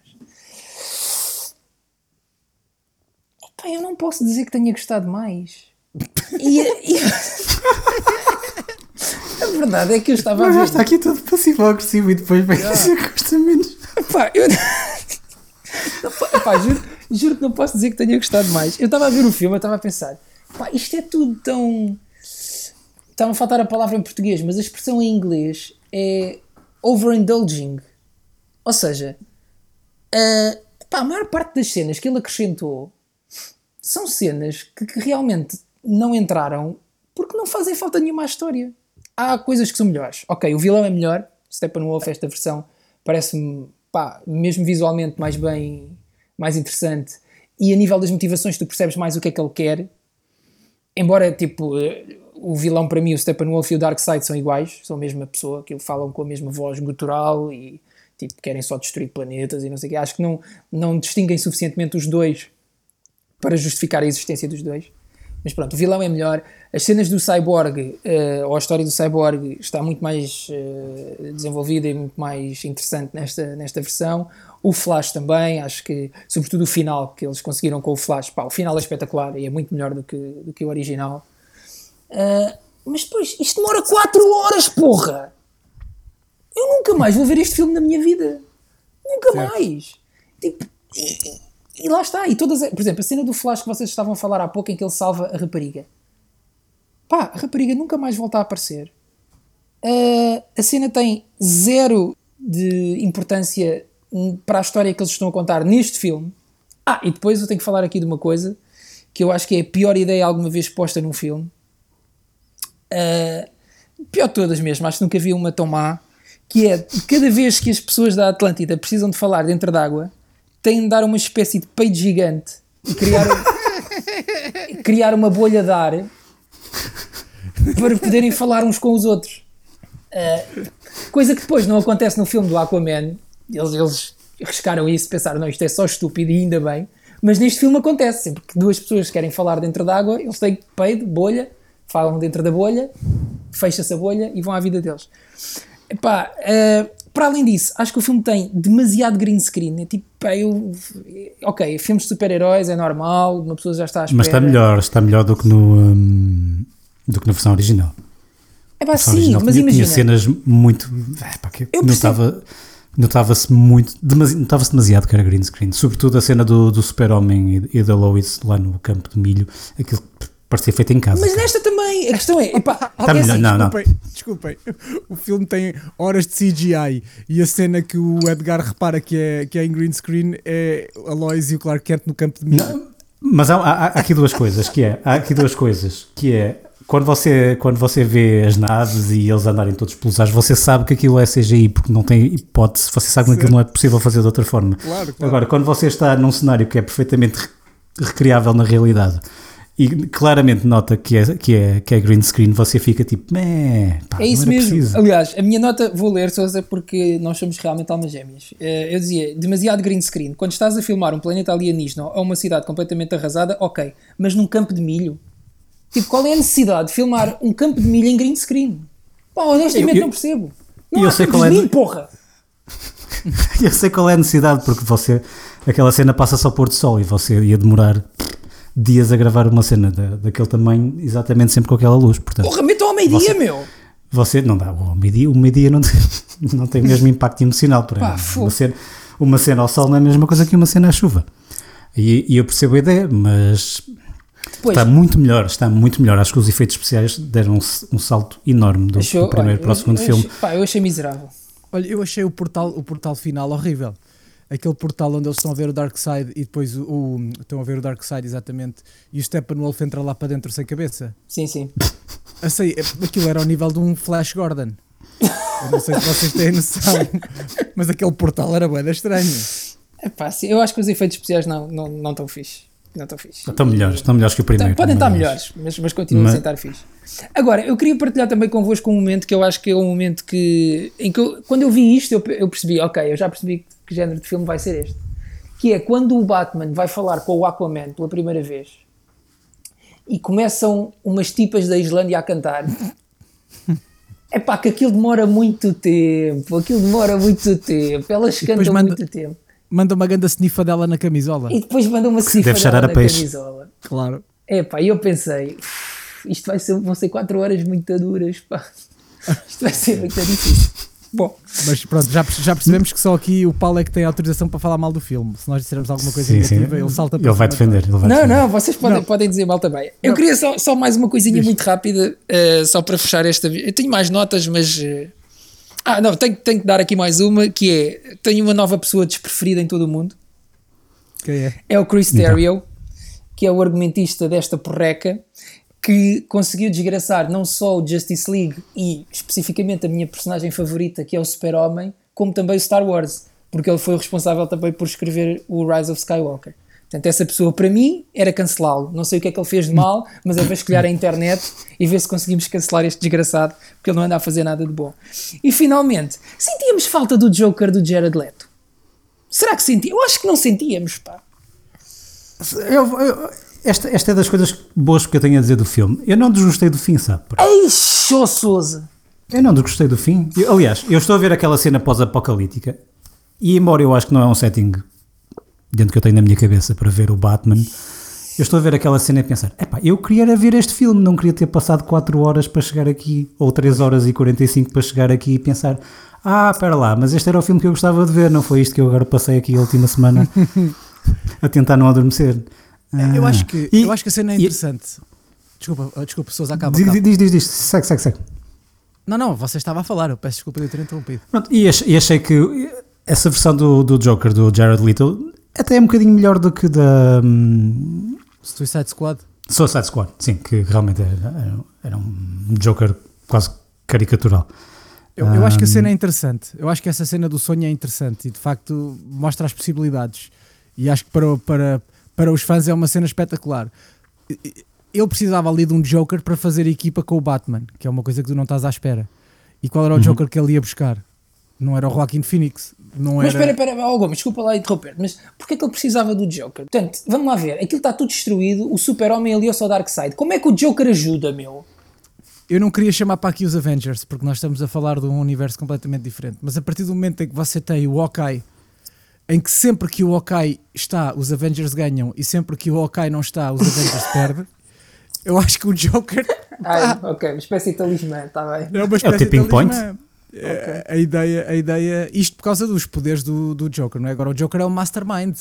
[SPEAKER 2] Epá, eu não posso dizer que tenha gostado mais. *laughs* E, e- a verdade é que eu estava a ver.
[SPEAKER 3] aqui todo passivo-agressivo e depois vem dizer que gosta menos.
[SPEAKER 2] Epá, eu... *laughs* Epá, juro, juro que não posso dizer que tenha gostado mais. Eu estava a ver o filme, eu estava a pensar, pá, isto é tudo tão. Estava a faltar a palavra em português, mas a expressão em inglês é overindulging. Ou seja, a, pá, a maior parte das cenas que ele acrescentou são cenas que, que realmente não entraram porque não fazem falta nenhuma à história. Há coisas que são melhores. Ok, o vilão é melhor. Steppenwolf, esta versão, parece-me, pá, mesmo visualmente mais bem, mais interessante. E a nível das motivações, tu percebes mais o que é que ele quer. Embora, tipo, eh, o vilão para mim, o Steppenwolf e o Darkseid são iguais, são a mesma pessoa, que falam com a mesma voz gutural e, tipo, querem só destruir planetas e não sei o quê. Acho que não, não distinguem suficientemente os dois para justificar a existência dos dois. Mas pronto, o vilão é melhor. As cenas do Cyborg, eh, ou a história do Cyborg, está muito mais eh, desenvolvida e muito mais interessante nesta, nesta versão. O Flash também, acho que, sobretudo o final que eles conseguiram com o Flash, pá, o final é espetacular e é muito melhor do que, do que o original. Eh, mas depois, isto demora 4 horas, porra! Eu nunca mais vou ver este filme na minha vida. Nunca mais. Tipo, e, lá está. E todas, por exemplo, a cena do Flash que vocês estavam a falar há pouco em que ele salva a rapariga. Pá, a rapariga nunca mais volta a aparecer. Ah, a cena tem zero de importância hum, para a história que eles estão a contar neste filme. Ah, e depois eu tenho que falar aqui de uma coisa que eu acho que é a pior ideia alguma vez posta num filme. Ah, pior de todas mesmo, acho que nunca vi uma tão má. Que é cada vez que as pessoas da Atlântida precisam de falar dentro d'água, têm de dar uma espécie de peito gigante e criar, *laughs* criar uma bolha de ar para poderem falar uns com os outros. Uh, coisa que depois não acontece no filme do Aquaman. Eles, eles arriscaram isso, pensaram, não, isto é só estúpido e ainda bem. Mas neste filme acontece, sempre que duas pessoas querem falar dentro d'água, eles têm peido, bolha, falam dentro da bolha, fecha-se a bolha e vão à vida deles. Epá, uh, para além disso, acho que o filme tem demasiado green screen. É tipo, eu, ok, filmes de super-heróis é normal, uma pessoa já está à espera.
[SPEAKER 3] Mas está melhor, está melhor do que, no, hum, do que na versão original.
[SPEAKER 2] É pá, sim,
[SPEAKER 3] original
[SPEAKER 2] mas
[SPEAKER 3] tinha,
[SPEAKER 2] imagina.
[SPEAKER 3] tinha cenas muito. é, pá, que
[SPEAKER 2] Eu
[SPEAKER 3] notava, notava-se muito. demasi- Notava-se demasiado que era green screen. Sobretudo a cena do, do Super-Homem e, e da Lois lá no campo de milho. Aquilo parecia feito em casa.
[SPEAKER 2] Mas
[SPEAKER 3] cara.
[SPEAKER 2] nesta também, a questão é, epá,
[SPEAKER 3] Tá melhor,
[SPEAKER 2] assim,
[SPEAKER 3] não, não.
[SPEAKER 4] Desculpem, desculpem. O filme tem horas de CGI e a cena que o Edgar repara que é, que é em green screen é a Lois e o Clark Kent no campo de milho.
[SPEAKER 3] Mas há, há- há aqui duas coisas, que é, há aqui duas coisas, que é, quando você, quando você vê as naves e eles andarem todos pelos ares, você sabe que aquilo é CGI, porque não tem hipótese, você sabe que aquilo não é possível fazer de outra forma.
[SPEAKER 4] Claro, claro.
[SPEAKER 3] Agora, quando você está num cenário que é perfeitamente re- recriável na realidade e claramente nota que é, que é, que é green screen, você fica tipo, meh, pá,
[SPEAKER 2] É isso mesmo.
[SPEAKER 3] preciso."
[SPEAKER 2] Aliás, a minha nota, vou ler, Sousa, porque nós somos realmente almas gêmeas. Eh, Eu dizia, demasiado green screen. Quando estás a filmar um planeta alienígena ou uma cidade completamente arrasada, ok. Mas num campo de milho? Tipo, qual é a necessidade de filmar um campo de milho em green screen? Pá, honestamente
[SPEAKER 3] Eu- eu-
[SPEAKER 2] não percebo. Não
[SPEAKER 3] eu sei qual é
[SPEAKER 2] milho, porra! *laughs*
[SPEAKER 3] Eu sei qual é a necessidade, porque você, aquela cena passa-se ao pôr do sol e você ia demorar dias a gravar uma cena da, daquele tamanho, exatamente sempre com aquela luz. Portanto,
[SPEAKER 2] Porra, metam ao meio-dia, meu!
[SPEAKER 3] você não dá, o meio-dia, o meio-dia não, tem- *laughs* não tem o mesmo impacto emocional. Para
[SPEAKER 2] Pá, fogo.
[SPEAKER 3] uma, cena, uma cena ao sol não é a mesma coisa que uma cena à chuva. E, e eu percebo a ideia, mas
[SPEAKER 2] Pois,
[SPEAKER 3] está muito melhor, está muito melhor. Acho que os efeitos especiais deram um, um salto enorme do,
[SPEAKER 2] achou-
[SPEAKER 3] do primeiro
[SPEAKER 2] olha,
[SPEAKER 3] para o segundo
[SPEAKER 2] eu,
[SPEAKER 3] filme.
[SPEAKER 2] achei- Pá, eu achei miserável.
[SPEAKER 4] Olha, eu achei o portal, o portal final horrível. Aquele portal onde eles estão a ver o Dark Side e depois o, o- estão a ver o Dark Side exatamente e o Steppenwolf entra lá para dentro sem cabeça.
[SPEAKER 2] Sim, sim.
[SPEAKER 4] Assim, aquilo era ao nível de um Flash Gordon. Eu não sei se vocês têm noção, *laughs* mas aquele portal era bué da estranho.
[SPEAKER 2] Epá, sim, eu acho que os efeitos especiais não estão não, não estão fixe. Não estão fixe.
[SPEAKER 3] Estão melhores, estão melhores que o primeiro.
[SPEAKER 2] Podem estar
[SPEAKER 3] mas-
[SPEAKER 2] melhores, mas, mas continuam
[SPEAKER 3] Mas-
[SPEAKER 2] a estar fixe. Agora, eu queria partilhar também convosco um momento que eu acho que é um momento que. Em que eu- quando eu vi isto, eu, eu percebi, ok, eu já percebi que género de filme vai ser este. Que é quando o Batman vai falar com o Aquaman pela primeira vez e começam umas tipas da Islândia a cantar. *laughs* É pá, que aquilo demora muito tempo, aquilo demora muito tempo, elas cantam
[SPEAKER 4] manda-
[SPEAKER 2] muito tempo.
[SPEAKER 4] Manda uma ganda sniffa dela na camisola.
[SPEAKER 2] E depois mandam uma
[SPEAKER 3] deve cheirar
[SPEAKER 2] na
[SPEAKER 3] peixe.
[SPEAKER 2] camisola.
[SPEAKER 4] Claro.
[SPEAKER 2] É pá, e eu pensei, "Uf, isto vai ser, vão ser 4 horas muito duras, pá. Isto vai ser muito difícil. Bom,
[SPEAKER 4] Mas pronto, já, já percebemos que só aqui o Paulo é que tem autorização para falar mal do filme. Se nós dissermos alguma coisa
[SPEAKER 3] Sim, sim.
[SPEAKER 4] negativa, ele salta para
[SPEAKER 3] Ele vai defender. Ele vai
[SPEAKER 2] não,
[SPEAKER 3] defender.
[SPEAKER 2] não, vocês podem, podem dizer mal também. Eu queria só, só mais uma coisinha muito rápida, eh, só para fechar esta. Eu tenho mais notas, mas. eh, ah, não, tenho, tenho que dar aqui mais uma, que é: tenho uma nova pessoa despreferida em todo o mundo.
[SPEAKER 4] Quem é?
[SPEAKER 2] é o Chris Terrio, que é o argumentista desta porreca, que conseguiu desgraçar não só o Justice League e especificamente a minha personagem favorita, que é o Super-Homem, como também o Star Wars, porque ele foi o responsável também por escrever o Rise of Skywalker. Portanto, essa pessoa, para mim, era cancelá-lo. Não sei o que é que ele fez de mal, mas é vasculhar a internet e ver se conseguimos cancelar este desgraçado, porque ele não anda a fazer nada de bom. E, finalmente, sentíamos falta do Joker do Jared Leto. Será que sentíamos? Eu acho que não sentíamos, pá.
[SPEAKER 3] Eu- eu- esta, esta é das coisas boas que eu tenho a dizer do filme. Eu não desgostei do fim, sabe?
[SPEAKER 2] Eixo, Souza!
[SPEAKER 3] Eu não desgostei do fim. Eu- aliás, eu estou a ver aquela cena pós-apocalíptica e, embora eu acho que não é um setting dentro que eu tenho na minha cabeça para ver o Batman, eu estou a ver aquela cena e pensar: epá, eu queria ver este filme, não queria ter passado 4 horas para chegar aqui, ou 3 horas e 45 para chegar aqui e pensar: ah, espera lá, mas este era o filme que eu gostava de ver, não foi isto que eu agora passei aqui a última semana *laughs* a tentar não adormecer.
[SPEAKER 4] Eu
[SPEAKER 3] Ah.
[SPEAKER 4] acho, que,
[SPEAKER 3] E-
[SPEAKER 4] eu acho que a cena é
[SPEAKER 3] e-
[SPEAKER 4] interessante. Desculpa, ah, desculpa, pessoas, acaba.
[SPEAKER 3] Diz,
[SPEAKER 4] acaba.
[SPEAKER 3] diz, diz, diz, segue, segue, segue.
[SPEAKER 4] Não, não, você estava a falar, eu peço desculpa de ter interrompido.
[SPEAKER 3] Pronto, e, ach- e achei que essa versão do, do Joker, do Jared Leto, até é um bocadinho melhor do que da hum,
[SPEAKER 4] Suicide Squad.
[SPEAKER 3] Suicide Squad. Sim, que realmente era, era- um Joker quase caricatural.
[SPEAKER 4] Eu, eu acho que a
[SPEAKER 3] Ahm.
[SPEAKER 4] cena é interessante. Eu acho que essa cena do sonho é interessante e de facto mostra as possibilidades. E acho que para, para, para os fãs é uma cena espetacular. Ele precisava ali de um Joker para fazer equipa com o Batman, que é uma coisa que tu não estás à espera. E qual era o
[SPEAKER 3] Uhum.
[SPEAKER 4] Joker que ele ia buscar? Não era o Joaquin Phoenix. Não
[SPEAKER 2] Mas
[SPEAKER 4] era...
[SPEAKER 2] espera, espera, oh, Gomes, desculpa lá interromper, mas porquê é que ele precisava do Joker? Portanto, vamos lá ver, aquilo está tudo destruído, o super-homem aliou-se ao Darkseid. Como é que o Joker ajuda, meu?
[SPEAKER 4] Eu não queria chamar para aqui os Avengers, porque nós estamos a falar de um universo completamente diferente. Mas a partir do momento em que você tem o Hawkeye, em que sempre que o Hawkeye está, os Avengers ganham, e sempre que o Hawkeye não está, os Avengers *laughs* perdem, eu acho que o Joker *laughs*
[SPEAKER 2] Ai, ok, uma espécie de talismã, está bem.
[SPEAKER 4] é uma espécie
[SPEAKER 3] tipping
[SPEAKER 4] de talismã. É, A ideia, a ideia, isto por causa dos poderes do, do Joker, não é? Agora o Joker é um mastermind.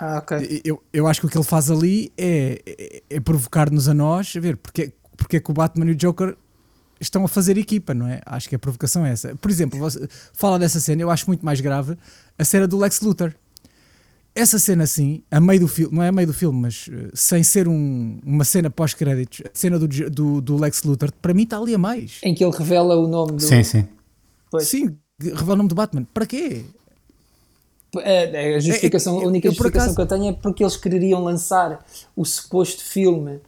[SPEAKER 2] Ah, ok.
[SPEAKER 4] Eu, eu acho que o que ele faz ali é, é, é provocar-nos a nós a ver porque, porque é que o Batman e o Joker estão a fazer equipa, não é? Acho que a provocação é essa. Por exemplo, você fala dessa cena, eu acho muito mais grave a cena do Lex Luthor. Essa cena assim, a meio do filme, não é a meio do filme, mas eh, sem ser um- uma cena pós-créditos, a cena do, do, do Lex Luthor, para mim está ali a mais.
[SPEAKER 2] Em que ele revela o nome do.
[SPEAKER 3] Sim, sim.
[SPEAKER 2] Pois.
[SPEAKER 4] Sim, revela o nome do Batman. Para quê?
[SPEAKER 2] É, é a justificação,
[SPEAKER 4] É, é,
[SPEAKER 2] a única justificação
[SPEAKER 4] acaso-
[SPEAKER 2] que eu tenho é porque eles quereriam lançar o suposto filme.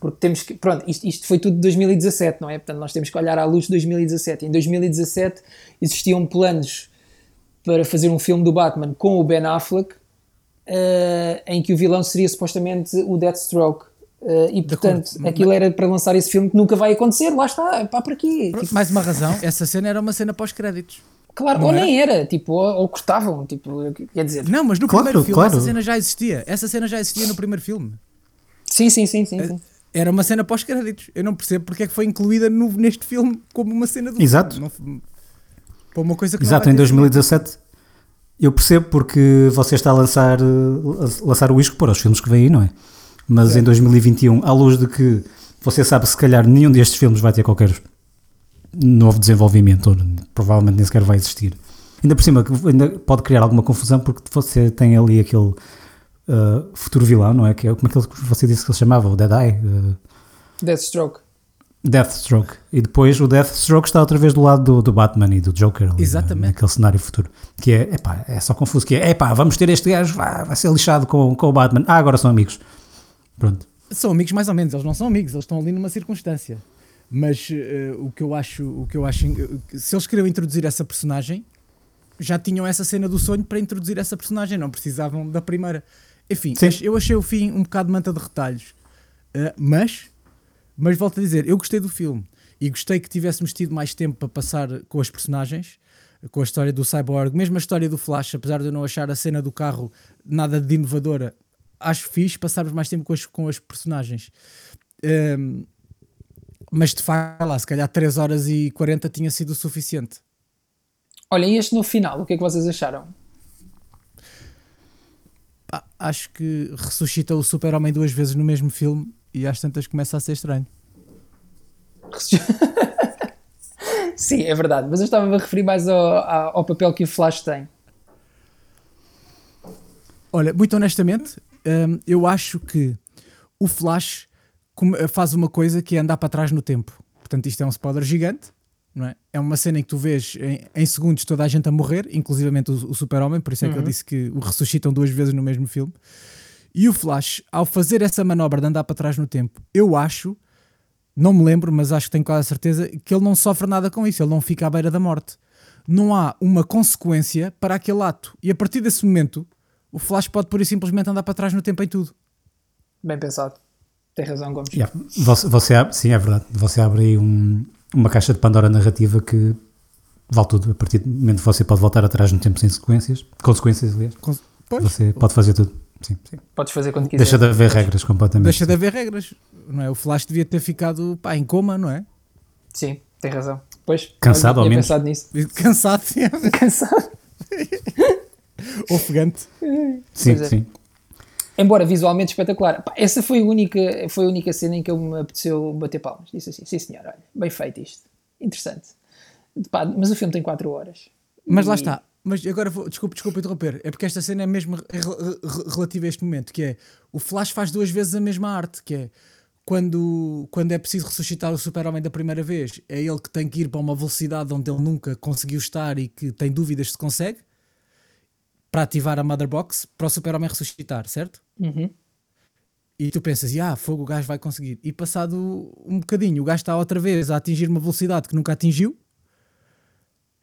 [SPEAKER 2] Porque temos que. Pronto, isto, isto foi tudo de 2017, não é? Portanto, nós temos que olhar à luz de 2017. Em 2017 existiam planos para fazer um filme do Batman com o Ben Affleck, eh, em que o vilão seria supostamente o Deathstroke. Eh, e portanto, aquilo era para lançar esse filme que nunca vai acontecer, lá está, pá, para quê? Tipo,
[SPEAKER 4] Mais uma razão, essa cena era uma cena pós-créditos.
[SPEAKER 2] claro,
[SPEAKER 4] não
[SPEAKER 2] ou
[SPEAKER 4] era?
[SPEAKER 2] nem era, tipo, ou, ou cortavam, tipo, quer dizer,
[SPEAKER 4] Não, mas no
[SPEAKER 3] Claro,
[SPEAKER 4] primeiro filme
[SPEAKER 3] claro.
[SPEAKER 4] essa cena já existia. Essa cena já existia no primeiro filme.
[SPEAKER 2] sim, sim, sim, sim. sim.
[SPEAKER 4] Era uma cena pós-créditos. Eu não percebo porque é que foi incluída no- neste filme como uma cena do
[SPEAKER 3] Exato.
[SPEAKER 4] filme. Não, para uma coisa que
[SPEAKER 3] Exato,
[SPEAKER 4] não
[SPEAKER 3] em
[SPEAKER 4] vai ter
[SPEAKER 3] 2017 eu percebo porque você está a lançar, a lançar o isco para os filmes que vêm aí, não é? Mas em 2021, à luz de que você sabe se calhar nenhum destes filmes vai ter qualquer novo desenvolvimento, ou provavelmente nem sequer vai existir. Ainda por cima, ainda pode criar alguma confusão porque você tem ali aquele eh, futuro vilão, não é? Que é como é que você disse que ele chamava? O Dead Eye? eh,
[SPEAKER 2] Deathstroke.
[SPEAKER 3] Deathstroke. E depois o Deathstroke está outra vez do lado do, do Batman e do Joker. ali,
[SPEAKER 4] Exatamente.
[SPEAKER 3] na- Naquele cenário futuro. Que é, epá, é só confuso. Que é, epá, vamos ter este gajo, vai, vai ser lixado com, com o Batman. Ah, agora são amigos. Pronto.
[SPEAKER 4] São amigos mais ou menos, eles não são amigos, eles estão ali numa circunstância. Mas eh, o que eu acho, o que eu acho, se eles queriam introduzir essa personagem, já tinham essa cena do sonho para introduzir essa personagem, não precisavam da primeira. Enfim,
[SPEAKER 3] Sim.
[SPEAKER 4] eu achei o fim um bocado manta de retalhos, Eh, mas, mas volto a dizer, eu gostei do filme e gostei que tivéssemos tido mais tempo para passar com as personagens, com a história do Cyborg, mesmo a história do Flash, apesar de eu não achar a cena do carro nada de inovadora, acho fixe passarmos mais tempo com as, com as personagens. Ehm, mas de facto, lá, se calhar 3 horas e 40 tinha sido o suficiente.
[SPEAKER 2] Olha, e este no final, o que é que vocês acharam?
[SPEAKER 4] Acho que ressuscita o Super-Homem duas vezes no mesmo filme e às tantas começa a ser estranho. *laughs*
[SPEAKER 2] Sim, é verdade, mas eu estava a referir mais ao, ao- papel que o Flash tem.
[SPEAKER 4] Olha, muito honestamente, hum, eu acho que o Flash faz uma coisa que é andar para trás no tempo. Portanto, isto é um spoiler gigante, é? É uma cena em que tu vês em, em segundos toda a gente a morrer, inclusivamente o, o Super-Homem, por isso é que eu disse que o ressuscitam duas vezes no mesmo filme. E o Flash, ao fazer essa manobra de andar para trás no tempo, eu acho, não me lembro, mas acho que tenho quase a certeza, que ele não sofre nada com isso, ele não fica à beira da morte. Não há uma consequência para aquele ato. E a partir desse momento, o Flash pode pura e simplesmente andar para trás no tempo em tudo.
[SPEAKER 2] Bem pensado. Tem razão, Gomes.
[SPEAKER 3] Yeah. Você, você abre, sim, é verdade. Você abre aí um- uma caixa de Pandora narrativa que vale tudo. A partir do momento que você pode voltar atrás no tempo sem sequências, consequências, aliás,
[SPEAKER 4] Con- Pois,
[SPEAKER 3] você pode fazer tudo. Sim, sim.
[SPEAKER 2] Podes fazer quando quiser.
[SPEAKER 3] Deixa de haver regras completamente.
[SPEAKER 4] deixa de haver regras. Não é? O Flash devia ter ficado pá, em coma, não é?
[SPEAKER 2] Sim, tem razão. Pois,
[SPEAKER 3] Cansado, ao menos.
[SPEAKER 2] pensado nisso.
[SPEAKER 4] Cansado, *laughs*
[SPEAKER 2] Cansado. *laughs*
[SPEAKER 4] ofegante.
[SPEAKER 3] Sim,
[SPEAKER 2] é.
[SPEAKER 3] sim.
[SPEAKER 2] Embora visualmente espetacular. Pá, essa foi a, única, foi a única cena em que eu me apeteceu bater palmas. Disse assim, sim senhor, olha, bem feito isto. Interessante. Pá, mas o filme tem 4 horas.
[SPEAKER 4] Mas lá
[SPEAKER 2] E-
[SPEAKER 4] está. Mas agora vou, desculpa, desculpa interromper. É porque esta cena é mesmo re- re- relativa a este momento, que é o Flash faz duas vezes a mesma arte, que é quando, quando é preciso ressuscitar o super-homem da primeira vez, é ele que tem que ir para uma velocidade onde ele nunca conseguiu estar e que tem dúvidas se consegue para ativar a Mother Box para o super-homem ressuscitar, certo?
[SPEAKER 2] Uhum.
[SPEAKER 4] E tu pensas, ah, fogo, o gajo vai conseguir. E passado um bocadinho, o gajo está outra vez a atingir uma velocidade que nunca atingiu.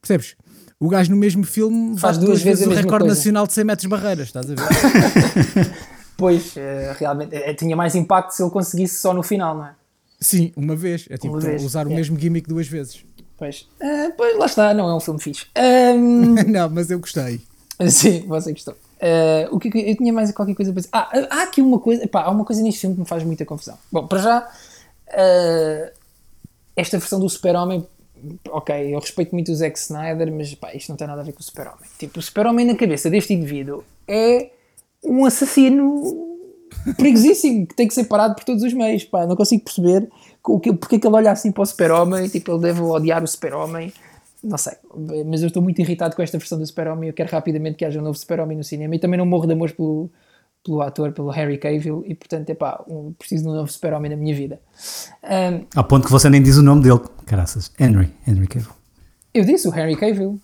[SPEAKER 4] Percebes? O gajo no mesmo filme
[SPEAKER 2] Faz
[SPEAKER 4] bate
[SPEAKER 2] duas vezes a
[SPEAKER 4] o recorde
[SPEAKER 2] coisa.
[SPEAKER 4] nacional de 100 metros barreiras, estás a ver? *laughs*
[SPEAKER 2] Pois, eh, realmente, eh, tinha mais impacto se ele conseguisse só no final, não é?
[SPEAKER 4] Sim, uma vez. É tipo
[SPEAKER 2] vez,
[SPEAKER 4] usar o
[SPEAKER 2] é.
[SPEAKER 4] mesmo gimmick duas vezes.
[SPEAKER 2] Pois. Eh, pois, lá está, não é um filme fixe. Ahm, *laughs*
[SPEAKER 4] Não, mas eu gostei. *laughs*
[SPEAKER 2] Sim, você gostou. Eh, o que, que- eu tinha mais qualquer coisa para dizer. Ah, há aqui uma coisa. Pá, há uma coisa neste filme que me faz muita confusão. Bom, para já, eh, esta versão do Super-Homem. Ok, eu respeito muito o Zack Snyder, mas pá, isto não tem nada a ver com o Super-Homem. Tipo, o Super-Homem na cabeça deste indivíduo é um assassino perigosíssimo que tem que ser parado por todos os meios. Pá, não consigo perceber o que, porque é que ele olha assim para o super-homem, tipo, ele deve odiar o super-homem. Não sei, mas eu estou muito irritado com esta versão do super-homem. Eu quero rapidamente que haja um novo super-homem no cinema e também não morro de amor pelo, pelo ator, pelo Harry Cavill, e portanto, é pá, um, preciso de um novo super-homem na minha vida. Um,
[SPEAKER 3] Ao ponto que você nem diz o nome dele, caraças. Henry, Henry Cavill.
[SPEAKER 2] eu disse o Harry Cavill.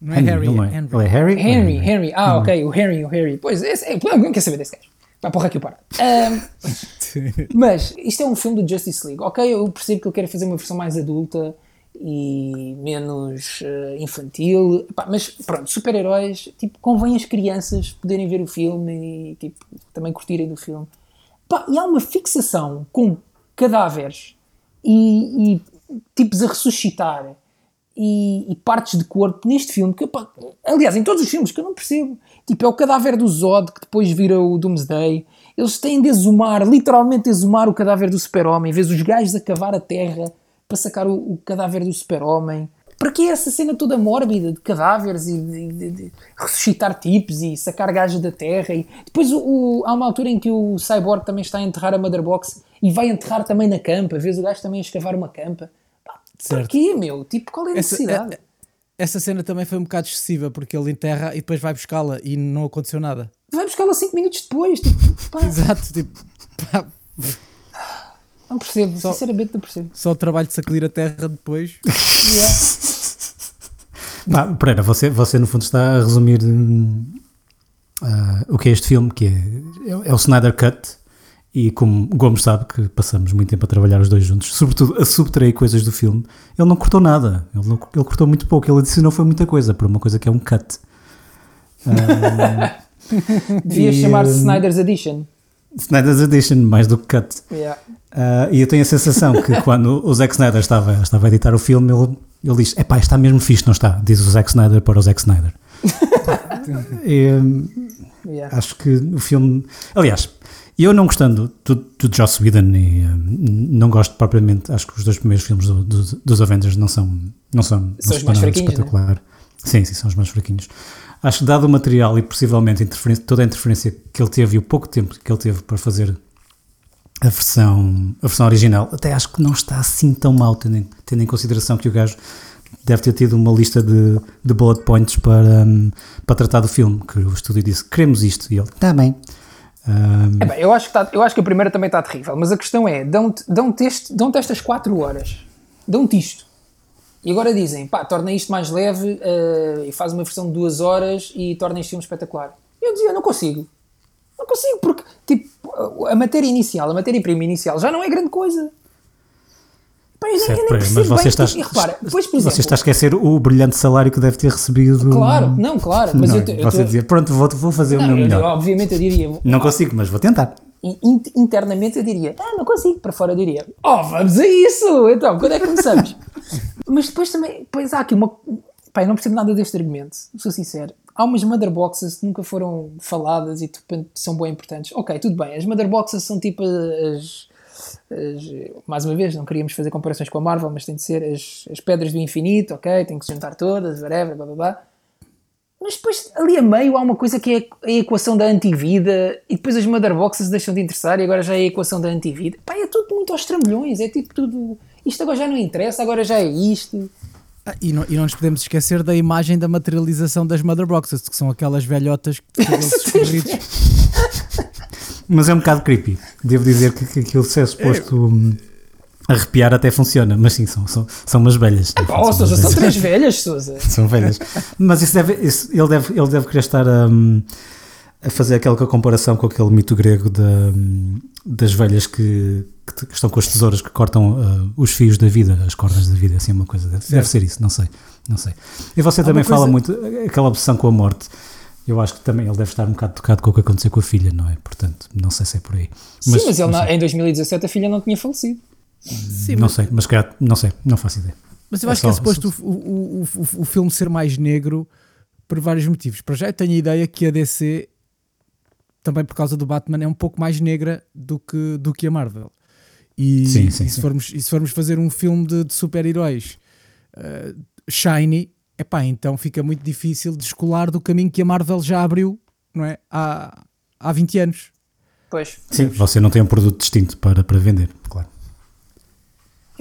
[SPEAKER 4] Não é Harry,
[SPEAKER 3] ele não
[SPEAKER 4] é
[SPEAKER 3] é.
[SPEAKER 4] Henry.
[SPEAKER 3] Ele é Harry?
[SPEAKER 2] Henry,
[SPEAKER 3] é
[SPEAKER 2] Henry, ah, ok, o Harry, o Harry. Pois, esse, é, não quer saber desse gajo. Vai porra aqui o para. *laughs* mas isto é um filme do Justice League, ok? Eu percebo que ele quer fazer uma versão mais adulta e menos eh, infantil, Pá, mas pronto, super-heróis, tipo, convém as crianças poderem ver o filme e tipo, também curtirem do filme. Pá, e há uma fixação com cadáveres e, e tipos a ressuscitar e, e partes de corpo neste filme, que, aliás, em todos os filmes que eu não percebo. Tipo, é o cadáver do Zod que depois vira o Doomsday. Eles têm de exumar, literalmente exumar o cadáver do super-homem, vês os gajos a cavar a terra para sacar o, o cadáver do super-homem. Para que essa cena toda mórbida de cadáveres e de, de- de ressuscitar tipos e sacar gajos da terra? E depois o, o- há uma altura em que o Cyborg também está a enterrar a Mother Box e vai enterrar também na campa, vês o gajo também a escavar uma campa. Pá, Para
[SPEAKER 4] Certo.
[SPEAKER 2] quê, meu? Tipo, qual é a
[SPEAKER 4] Essa,
[SPEAKER 2] necessidade?
[SPEAKER 4] é- essa cena também foi um bocado excessiva porque ele enterra e depois vai buscá-la e não aconteceu nada.
[SPEAKER 2] Vai buscá-la 5 minutos depois. Tipo, pá, *laughs*
[SPEAKER 4] Exato, tipo, pá,
[SPEAKER 2] não percebo, sinceramente não percebo.
[SPEAKER 4] só o trabalho de sacudir a terra depois. *laughs*
[SPEAKER 3] Pá, Pereira, você, você no fundo está a resumir ah, o que é este filme, que é, é, o Snyder Cut, e como Gomes sabe que passamos muito tempo a trabalhar os dois juntos, sobretudo a subtrair coisas do filme, ele não cortou nada, ele, não- ele cortou muito pouco, ele adicionou foi muita coisa, para uma coisa que é um cut. *laughs* Ah,
[SPEAKER 2] Devia chamar-se
[SPEAKER 3] hum,
[SPEAKER 2] Snyder's Edition.
[SPEAKER 3] Snyder's Edition, mais do que cut.
[SPEAKER 2] Yeah.
[SPEAKER 3] Ah, e eu tenho a sensação que *laughs* quando o Zack Snyder estava, estava a editar o filme, ele, ele diz: Epá, está mesmo fixe, não está? Diz o Zack Snyder para o Zack Snyder. *laughs*
[SPEAKER 2] Yeah.
[SPEAKER 3] acho que o filme. Aliás, eu não gostando do, do Joss Whedon e hum, não gosto propriamente, acho que os dois primeiros filmes do- do- dos Avengers não são. Não são, não
[SPEAKER 2] São os mais né?
[SPEAKER 3] espetacular. Sim, sim, são os mais fraquinhos. Acho que dado o material e possivelmente toda a interferência que ele teve e o pouco tempo que ele teve para fazer a versão, a versão original, até acho que não está assim tão mal, tendo em, tendo em consideração que o gajo deve ter tido uma lista de, de bullet points para, hum, para tratar do filme, que o estúdio disse, queremos isto, e ele, está bem. Hum,
[SPEAKER 2] É bem, eu, acho que tá- eu acho que a primeira também está terrível, mas a questão é: dão-te dão dão estas 4 horas, dão-te isto, e agora dizem, pá, torna isto mais leve eh, e faz uma versão de 2 horas e torna este filme espetacular. Eu dizia, não consigo, não consigo, porque tipo, a matéria inicial, a matéria-prima inicial já não é grande coisa. Pá, eu nem, eu
[SPEAKER 3] certo,
[SPEAKER 2] nem
[SPEAKER 3] mas você está,
[SPEAKER 2] e repara, depois, por exemplo,
[SPEAKER 3] você está a esquecer o brilhante salário que deve ter recebido.
[SPEAKER 2] Claro, não, claro, mas
[SPEAKER 3] Não,
[SPEAKER 2] eu, te- eu
[SPEAKER 3] você
[SPEAKER 2] tô-
[SPEAKER 3] dizia, pronto, vou, vou fazer o
[SPEAKER 2] não,
[SPEAKER 3] meu
[SPEAKER 2] eu-
[SPEAKER 3] melhor.
[SPEAKER 2] obviamente eu diria,
[SPEAKER 3] Não consigo, mas vou tentar.
[SPEAKER 2] In- internamente eu diria, ah, não consigo, para fora eu diria, oh, vamos a isso, então, quando é que começamos? *laughs* Mas depois também, depois há aqui uma, não percebo nada deste argumento, sou sincero. Há umas mother boxes que nunca foram faladas e de repente são bem importantes. Ok, tudo bem, as mother boxes são tipo as, as- mais uma vez, não queríamos fazer comparações com a Marvel, mas tem de ser as, as pedras do infinito, ok, tem que se juntar todas, whatever, blá blá blá. Mas depois, ali a meio, há uma coisa que é a equação da antivida e depois as mother boxes deixam de interessar e agora já é a equação da antivida. Pá, é tudo muito aos trambolhões, é tipo tudo... Isto agora já não interessa, agora já é isto.
[SPEAKER 4] Ah, e, não, e não nos podemos esquecer da imagem da materialização das Mother Boxes, que são aquelas velhotas que têm *laughs* escorridos.
[SPEAKER 3] Mas é um bocado creepy. Devo dizer que, que aquilo se é suposto hum, arrepiar até funciona, mas sim, são, são, são umas velhas.
[SPEAKER 2] Oh,
[SPEAKER 3] São
[SPEAKER 2] Sousa, são três *laughs* velhas, Sousa.
[SPEAKER 3] São velhas. Mas isso deve, isso- ele, deve, ele deve querer estar a, hum, a fazer aquela comparação com aquele mito grego da, hum, das velhas que, que estão com as tesouras que cortam ah, os fios da vida, as cordas da vida, assim uma coisa. Deve, deve ser isso, não sei. Não sei. E você também
[SPEAKER 4] uma coisa-
[SPEAKER 3] fala muito aquela obsessão com a morte. Eu acho que também ele deve estar um bocado tocado com o que aconteceu com a filha, não é? Portanto, não sei se é por aí.
[SPEAKER 2] Sim, mas, ele na- em 2017 a filha não tinha falecido.
[SPEAKER 4] Sim,
[SPEAKER 3] não
[SPEAKER 4] mas,
[SPEAKER 3] sei, mas calhar, não sei, não faço ideia.
[SPEAKER 4] mas eu
[SPEAKER 3] É
[SPEAKER 4] acho que é
[SPEAKER 3] só-
[SPEAKER 4] suposto o, o, o, o, o filme ser mais negro por vários motivos. Para já eu tenho a ideia que a DC, também por causa do Batman, é um pouco mais negra do que, do que a Marvel. E,
[SPEAKER 3] Sim, sim,
[SPEAKER 4] e se,
[SPEAKER 3] sim.
[SPEAKER 4] Formos, e se formos fazer um filme de, de super-heróis uh, shiny, epá, então fica muito difícil descolar do caminho que a Marvel já abriu não é? Há, há 20 anos.
[SPEAKER 2] Pois.
[SPEAKER 3] Sim, você não tem um produto distinto para, para vender, claro.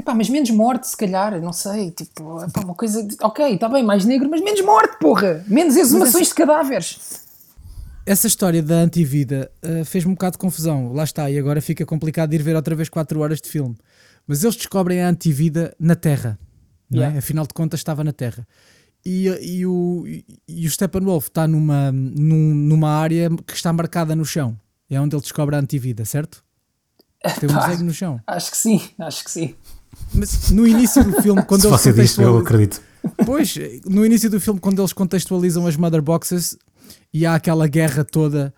[SPEAKER 2] Epá, mas menos morte, se calhar, não sei. Tipo, epá, uma coisa. de- Ok, está bem, mais negro, mas menos morte, porra! Menos exumações de cadáveres.
[SPEAKER 4] Essa história da antivida uh, fez-me um bocado de confusão. Lá está, e agora fica complicado de ir ver outra vez 4 horas de filme. Mas eles descobrem a antivida na Terra. É?
[SPEAKER 2] Yeah.
[SPEAKER 4] Afinal de contas, estava na Terra. E, e o, e o Steppenwolf está numa, num- numa área que está marcada no chão. É onde ele descobre a antivida, certo? *laughs* Tem um desenho no chão.
[SPEAKER 2] Acho que sim, acho que sim.
[SPEAKER 4] Mas no início do filme, quando
[SPEAKER 3] Se
[SPEAKER 4] eles
[SPEAKER 3] você diz, eu
[SPEAKER 4] contextualizam-
[SPEAKER 3] acredito.
[SPEAKER 4] Pois, no início do filme, quando eles contextualizam as Mother Boxes e há aquela guerra toda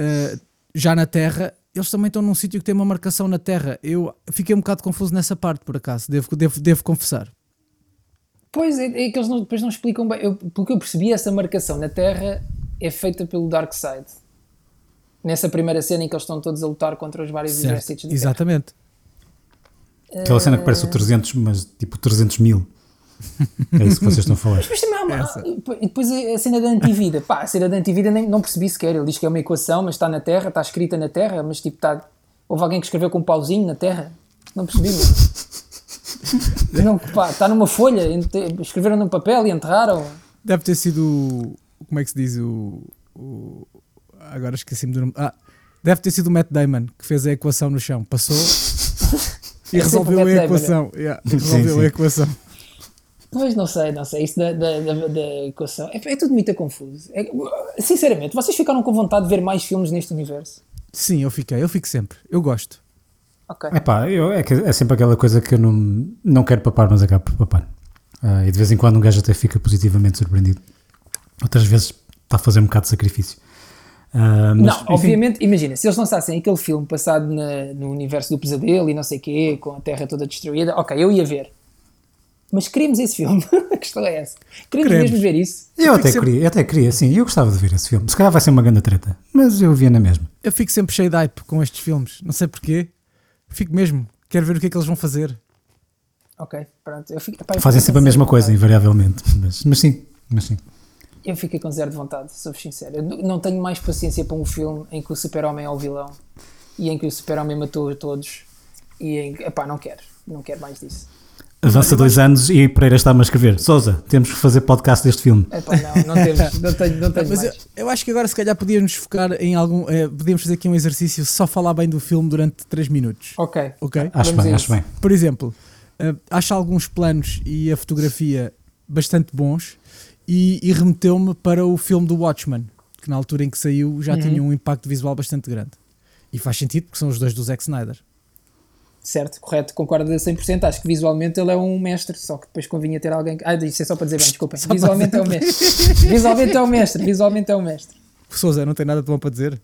[SPEAKER 4] uh, já na Terra, eles também estão num sítio que tem uma marcação na Terra. Eu fiquei um bocado confuso nessa parte, por acaso, devo, devo, devo confessar.
[SPEAKER 2] Pois é, é que eles não, depois não explicam bem. Eu, pelo que eu percebi, essa marcação na Terra é feita pelo Darkseid. Nessa primeira cena em que eles estão todos a lutar contra os vários
[SPEAKER 4] Certo,
[SPEAKER 2] exércitos da Terra.
[SPEAKER 3] Aquela cena que parece o 300, mas tipo 300 mil. É isso que vocês estão a falar.
[SPEAKER 2] Mas também há uma, e depois a cena da antivida. Pá, a cena da antivida nem, não percebi sequer. Ele diz que é uma equação, mas está na Terra, está escrita na Terra, mas tipo está. Houve alguém que escreveu com um pauzinho na Terra? Não percebi, mano. *laughs* Não, pá, está numa folha, escreveram num papel e enterraram.
[SPEAKER 4] Deve ter sido. Como é que se diz? O. o- agora esqueci-me do nome. Ah, deve ter sido o Matt Damon que fez a equação no chão. Passou e
[SPEAKER 2] É
[SPEAKER 4] resolveu a equação. Yeah, resolveu
[SPEAKER 3] sim.
[SPEAKER 4] a equação.
[SPEAKER 2] Pois não sei, não sei. Isso da, da, da, da equação é, é tudo muito confuso. É- sinceramente, vocês ficaram com vontade de ver mais filmes neste universo?
[SPEAKER 4] Sim, eu fiquei. Eu fico sempre. Eu gosto.
[SPEAKER 2] Ok.
[SPEAKER 3] Epá, eu, é, que é sempre aquela coisa que eu não, não quero papar, mas acabo por papar. Ah, e de vez em quando um gajo até fica positivamente surpreendido. Outras vezes está a fazer um bocado de sacrifício. Ah, mas,
[SPEAKER 2] não,
[SPEAKER 3] enfim,
[SPEAKER 2] obviamente, imagina, se eles lançassem aquele filme passado na- no universo do pesadelo e não sei o quê, com a Terra toda destruída, ok, eu ia ver. Mas queremos esse filme. *laughs* a questão é essa. Queremos,
[SPEAKER 4] Queremos.
[SPEAKER 2] mesmo ver isso.
[SPEAKER 3] Eu
[SPEAKER 4] fico
[SPEAKER 3] até,
[SPEAKER 4] sempre-
[SPEAKER 3] queria, eu até queria, sim, eu gostava de ver esse filme. Se calhar vai ser uma grande treta, mas eu via na mesma.
[SPEAKER 4] Eu fico sempre cheio de hype com estes filmes. Não sei porquê. Fico mesmo. Quero ver o que é que eles vão fazer.
[SPEAKER 2] Ok, pronto. Eu fico, epá, eu
[SPEAKER 3] Fazem sempre a mesma coisa, invariavelmente. Mas, mas sim, mas sim.
[SPEAKER 2] Eu fiquei com zero de vontade, sou sincero. Eu não tenho mais paciência para um filme em que o super-homem é o vilão e em que o super-homem matou a todos e em que, epá, não quero. Não quero mais disso.
[SPEAKER 3] Avança dois anos e Pereira está-me a escrever. Souza, temos que fazer podcast deste filme.
[SPEAKER 2] Epá, não, não, temos, *laughs* não tenho, não tenho
[SPEAKER 4] Mas eu,
[SPEAKER 2] mais.
[SPEAKER 4] eu acho que agora se calhar podíamos focar em algum. eh, podíamos fazer aqui um exercício só falar bem do filme durante 3 minutos.
[SPEAKER 2] Ok.
[SPEAKER 4] Ok?
[SPEAKER 3] Acho
[SPEAKER 2] Vamos
[SPEAKER 3] bem, acho bem.
[SPEAKER 4] Por exemplo, eh, acho alguns planos e a fotografia bastante bons e, e remeteu-me para o filme do Watchmen, que na altura em que saiu já tinha um impacto visual bastante grande. E faz sentido porque são os dois do Zack Snyder.
[SPEAKER 2] Certo, correto, concordo a 100%. Acho que visualmente ele é um mestre, só que depois convinha ter alguém. que- Ah, isso é só para dizer bem, desculpem. *laughs* Visualmente é um mestre. Visualmente é um mestre. Visualmente é um mestre.
[SPEAKER 4] Souza, não tem nada de bom para dizer?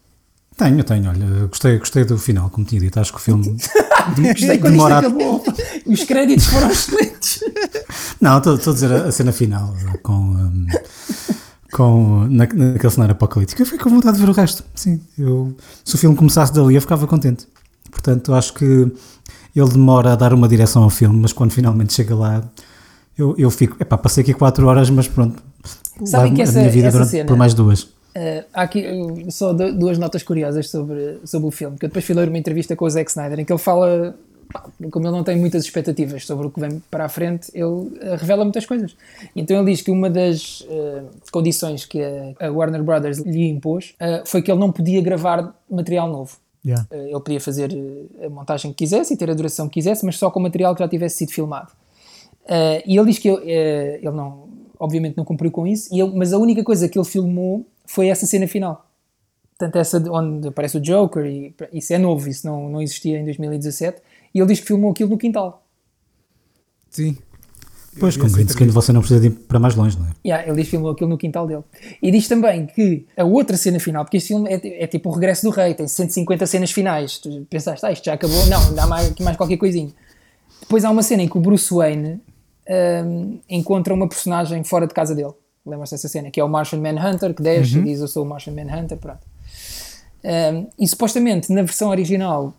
[SPEAKER 3] Tenho, tenho, olha, gostei, gostei do final, como tinha dito. Acho que o filme *laughs*
[SPEAKER 2] Gostei quando isto
[SPEAKER 3] demora. a-
[SPEAKER 2] acabou. Os créditos foram excelentes. *laughs*
[SPEAKER 3] Não, estou estou a dizer a, a cena final com, um, com na, naquele cenário apocalíptico. Eu fiquei com vontade de ver o resto. Sim, eu, se o filme começasse dali, eu ficava contente. Portanto, acho que ele demora a dar uma direção ao filme, mas quando finalmente chega lá, eu, eu fico. Epá, passei aqui 4 horas, mas pronto.
[SPEAKER 2] Sabem que
[SPEAKER 3] a
[SPEAKER 2] essa-
[SPEAKER 3] minha vida
[SPEAKER 2] essa
[SPEAKER 3] durante,
[SPEAKER 2] cena-
[SPEAKER 3] por mais duas.
[SPEAKER 2] Uh, há aqui uh, só du- duas notas curiosas sobre, sobre o filme, que eu depois fui ler uma entrevista com o Zack Snyder em que ele fala, como ele não tem muitas expectativas sobre o que vem para a frente, ele uh, revela muitas coisas. Então ele diz que uma das uh, condições que a, Warner Brothers lhe impôs foi que ele não podia gravar material novo.
[SPEAKER 4] Yeah.
[SPEAKER 2] Ele podia fazer a montagem que quisesse e ter a duração que quisesse, mas só com material que já tivesse sido filmado. E ele diz que ele, ele não, obviamente não cumpriu com isso, mas a única coisa que ele filmou foi essa cena final. Portanto, essa de- onde aparece o Joker, e isso é novo, isso não, não existia em 2017, e ele diz que filmou aquilo no quintal.
[SPEAKER 4] Sim.
[SPEAKER 3] Pois, com
[SPEAKER 4] essa
[SPEAKER 3] green screen você não precisa de ir para mais longe, não é?
[SPEAKER 2] Yeah, ele diz que filmou aquilo no quintal dele. E diz também que a outra cena final, porque este filme é, é tipo o regresso do rei, tem 150 cenas finais. Tu pensaste, ah, isto já acabou? Não, ainda há mais, aqui mais qualquer coisinha. Depois há uma cena em que o Bruce Wayne hum, encontra uma personagem fora de casa dele. Lembram-se dessa cena? Que é o Martian Manhunter, que desce e diz eu sou o Martian Manhunter, pronto. Hum, e supostamente na versão original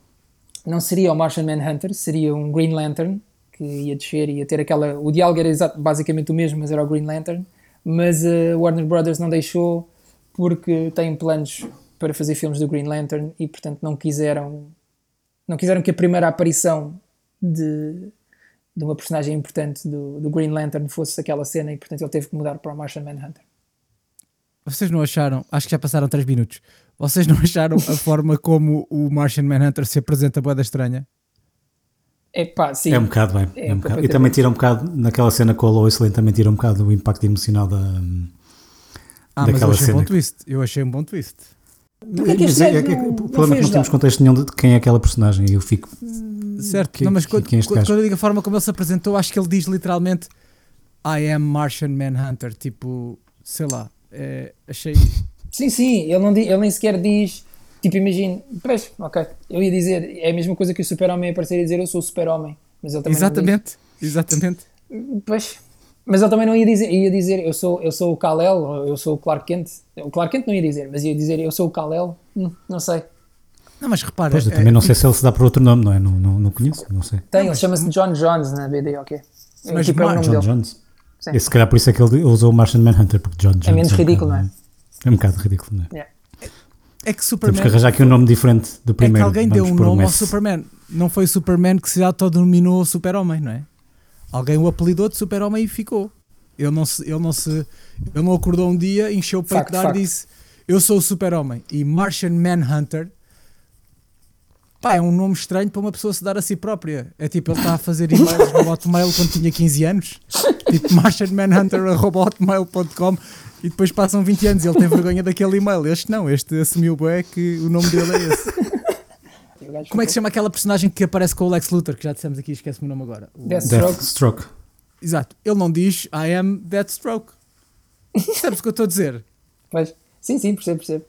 [SPEAKER 2] não seria o Martian Manhunter, seria um Green Lantern que ia descer e ia ter aquela. O diálogo era basicamente o mesmo, mas era o Green Lantern. Mas a Warner Brothers não deixou porque têm planos para fazer filmes do Green Lantern e portanto não quiseram não quiseram que a primeira aparição de, de uma personagem importante do, do Green Lantern fosse aquela cena e portanto ele teve que mudar para o Martian Manhunter.
[SPEAKER 4] Vocês não acharam, acho que já passaram 3 minutos, vocês não *laughs* acharam a forma como o Martian Manhunter se apresenta boeda estranha?
[SPEAKER 2] É pá, sim.
[SPEAKER 3] É um bocado, bem.
[SPEAKER 2] É
[SPEAKER 3] É um bocado. E também tira um bocado, naquela cena com a Lois Lane, também tira um bocado o impacto emocional da.
[SPEAKER 4] Ah, mas eu
[SPEAKER 3] Daquela
[SPEAKER 4] achei um
[SPEAKER 3] cena
[SPEAKER 4] bom
[SPEAKER 3] que-
[SPEAKER 4] twist. Eu achei um bom twist.
[SPEAKER 2] Que
[SPEAKER 3] Mas é-
[SPEAKER 2] gajo
[SPEAKER 3] é- é-
[SPEAKER 2] não-
[SPEAKER 3] o problema é que não temos contexto nenhum de de quem é aquela personagem e eu fico.
[SPEAKER 4] Certo,
[SPEAKER 3] Quem-
[SPEAKER 4] não, mas
[SPEAKER 3] quem-
[SPEAKER 4] quando, quando- eu digo a forma como ele se apresentou, acho que ele diz literalmente I am Martian Manhunter. Tipo, sei lá, é, achei. *laughs*
[SPEAKER 2] Sim, sim, ele, não, ele nem sequer diz, tipo, imagina, pois, ok, eu ia dizer, é a mesma coisa que o super-homem aparecer e dizer eu sou o super-homem, mas ele também
[SPEAKER 4] Exatamente, exatamente.
[SPEAKER 2] não diz. Pois, mas ele também não ia dizer, ia dizer eu sou, eu sou o Kal-El, ou eu sou o Clark Kent, o Clark Kent não ia dizer, mas ia dizer eu sou o Kal-El, Hum, não sei,
[SPEAKER 4] Não, mas repara,
[SPEAKER 3] Pois, eu
[SPEAKER 4] é,
[SPEAKER 3] também não sei se ele se dá por outro nome, não é? Não, não, não conheço, não sei.
[SPEAKER 2] tem, ele chama-se John Jones na BD, ok, é,
[SPEAKER 4] Mas
[SPEAKER 2] tipo, é o
[SPEAKER 4] Mar-
[SPEAKER 2] nome
[SPEAKER 3] John
[SPEAKER 2] dele.
[SPEAKER 3] Jones.
[SPEAKER 2] Sim.
[SPEAKER 3] E se calhar por isso é que ele usou o Martian Manhunter, porque John Jones.
[SPEAKER 2] menos
[SPEAKER 3] um
[SPEAKER 2] ridículo,
[SPEAKER 3] bocado-
[SPEAKER 2] não
[SPEAKER 3] É um bocado ridículo, não é?
[SPEAKER 2] Yeah.
[SPEAKER 4] é que
[SPEAKER 3] Temos
[SPEAKER 4] Superman.
[SPEAKER 3] que arranjar aqui um nome diferente do
[SPEAKER 4] É que
[SPEAKER 3] primeiro.
[SPEAKER 4] alguém deu um nome ao
[SPEAKER 3] S.
[SPEAKER 4] Superman. Não foi o Superman que se autodenominou Super-Homem, não é? Alguém o apelidou de Super-Homem e ficou. Ele não, se, ele, não se, ele não acordou um dia, encheu o peito de ar e disse: Eu sou o Super-Homem. E Martian Manhunter pá, é um nome estranho para uma pessoa se dar a si própria. É tipo, ele está a fazer e-mails no Hotmail quando tinha 15 anos, tipo martianmanhunter.hotmail.com e depois passam 20 anos e ele tem vergonha daquele e-mail. Este não, este assumiu bem que o nome dele é esse. Como é que se chama aquela personagem que aparece com o Lex Luthor, que já dissemos aqui, esquece-me o nome agora. O-
[SPEAKER 2] Deathstroke.
[SPEAKER 3] Deathstroke.
[SPEAKER 4] Exato, ele não diz I am Deathstroke. *laughs* Percebes o que eu estou a dizer?
[SPEAKER 2] Pois, sim, sim, percebo, percebo.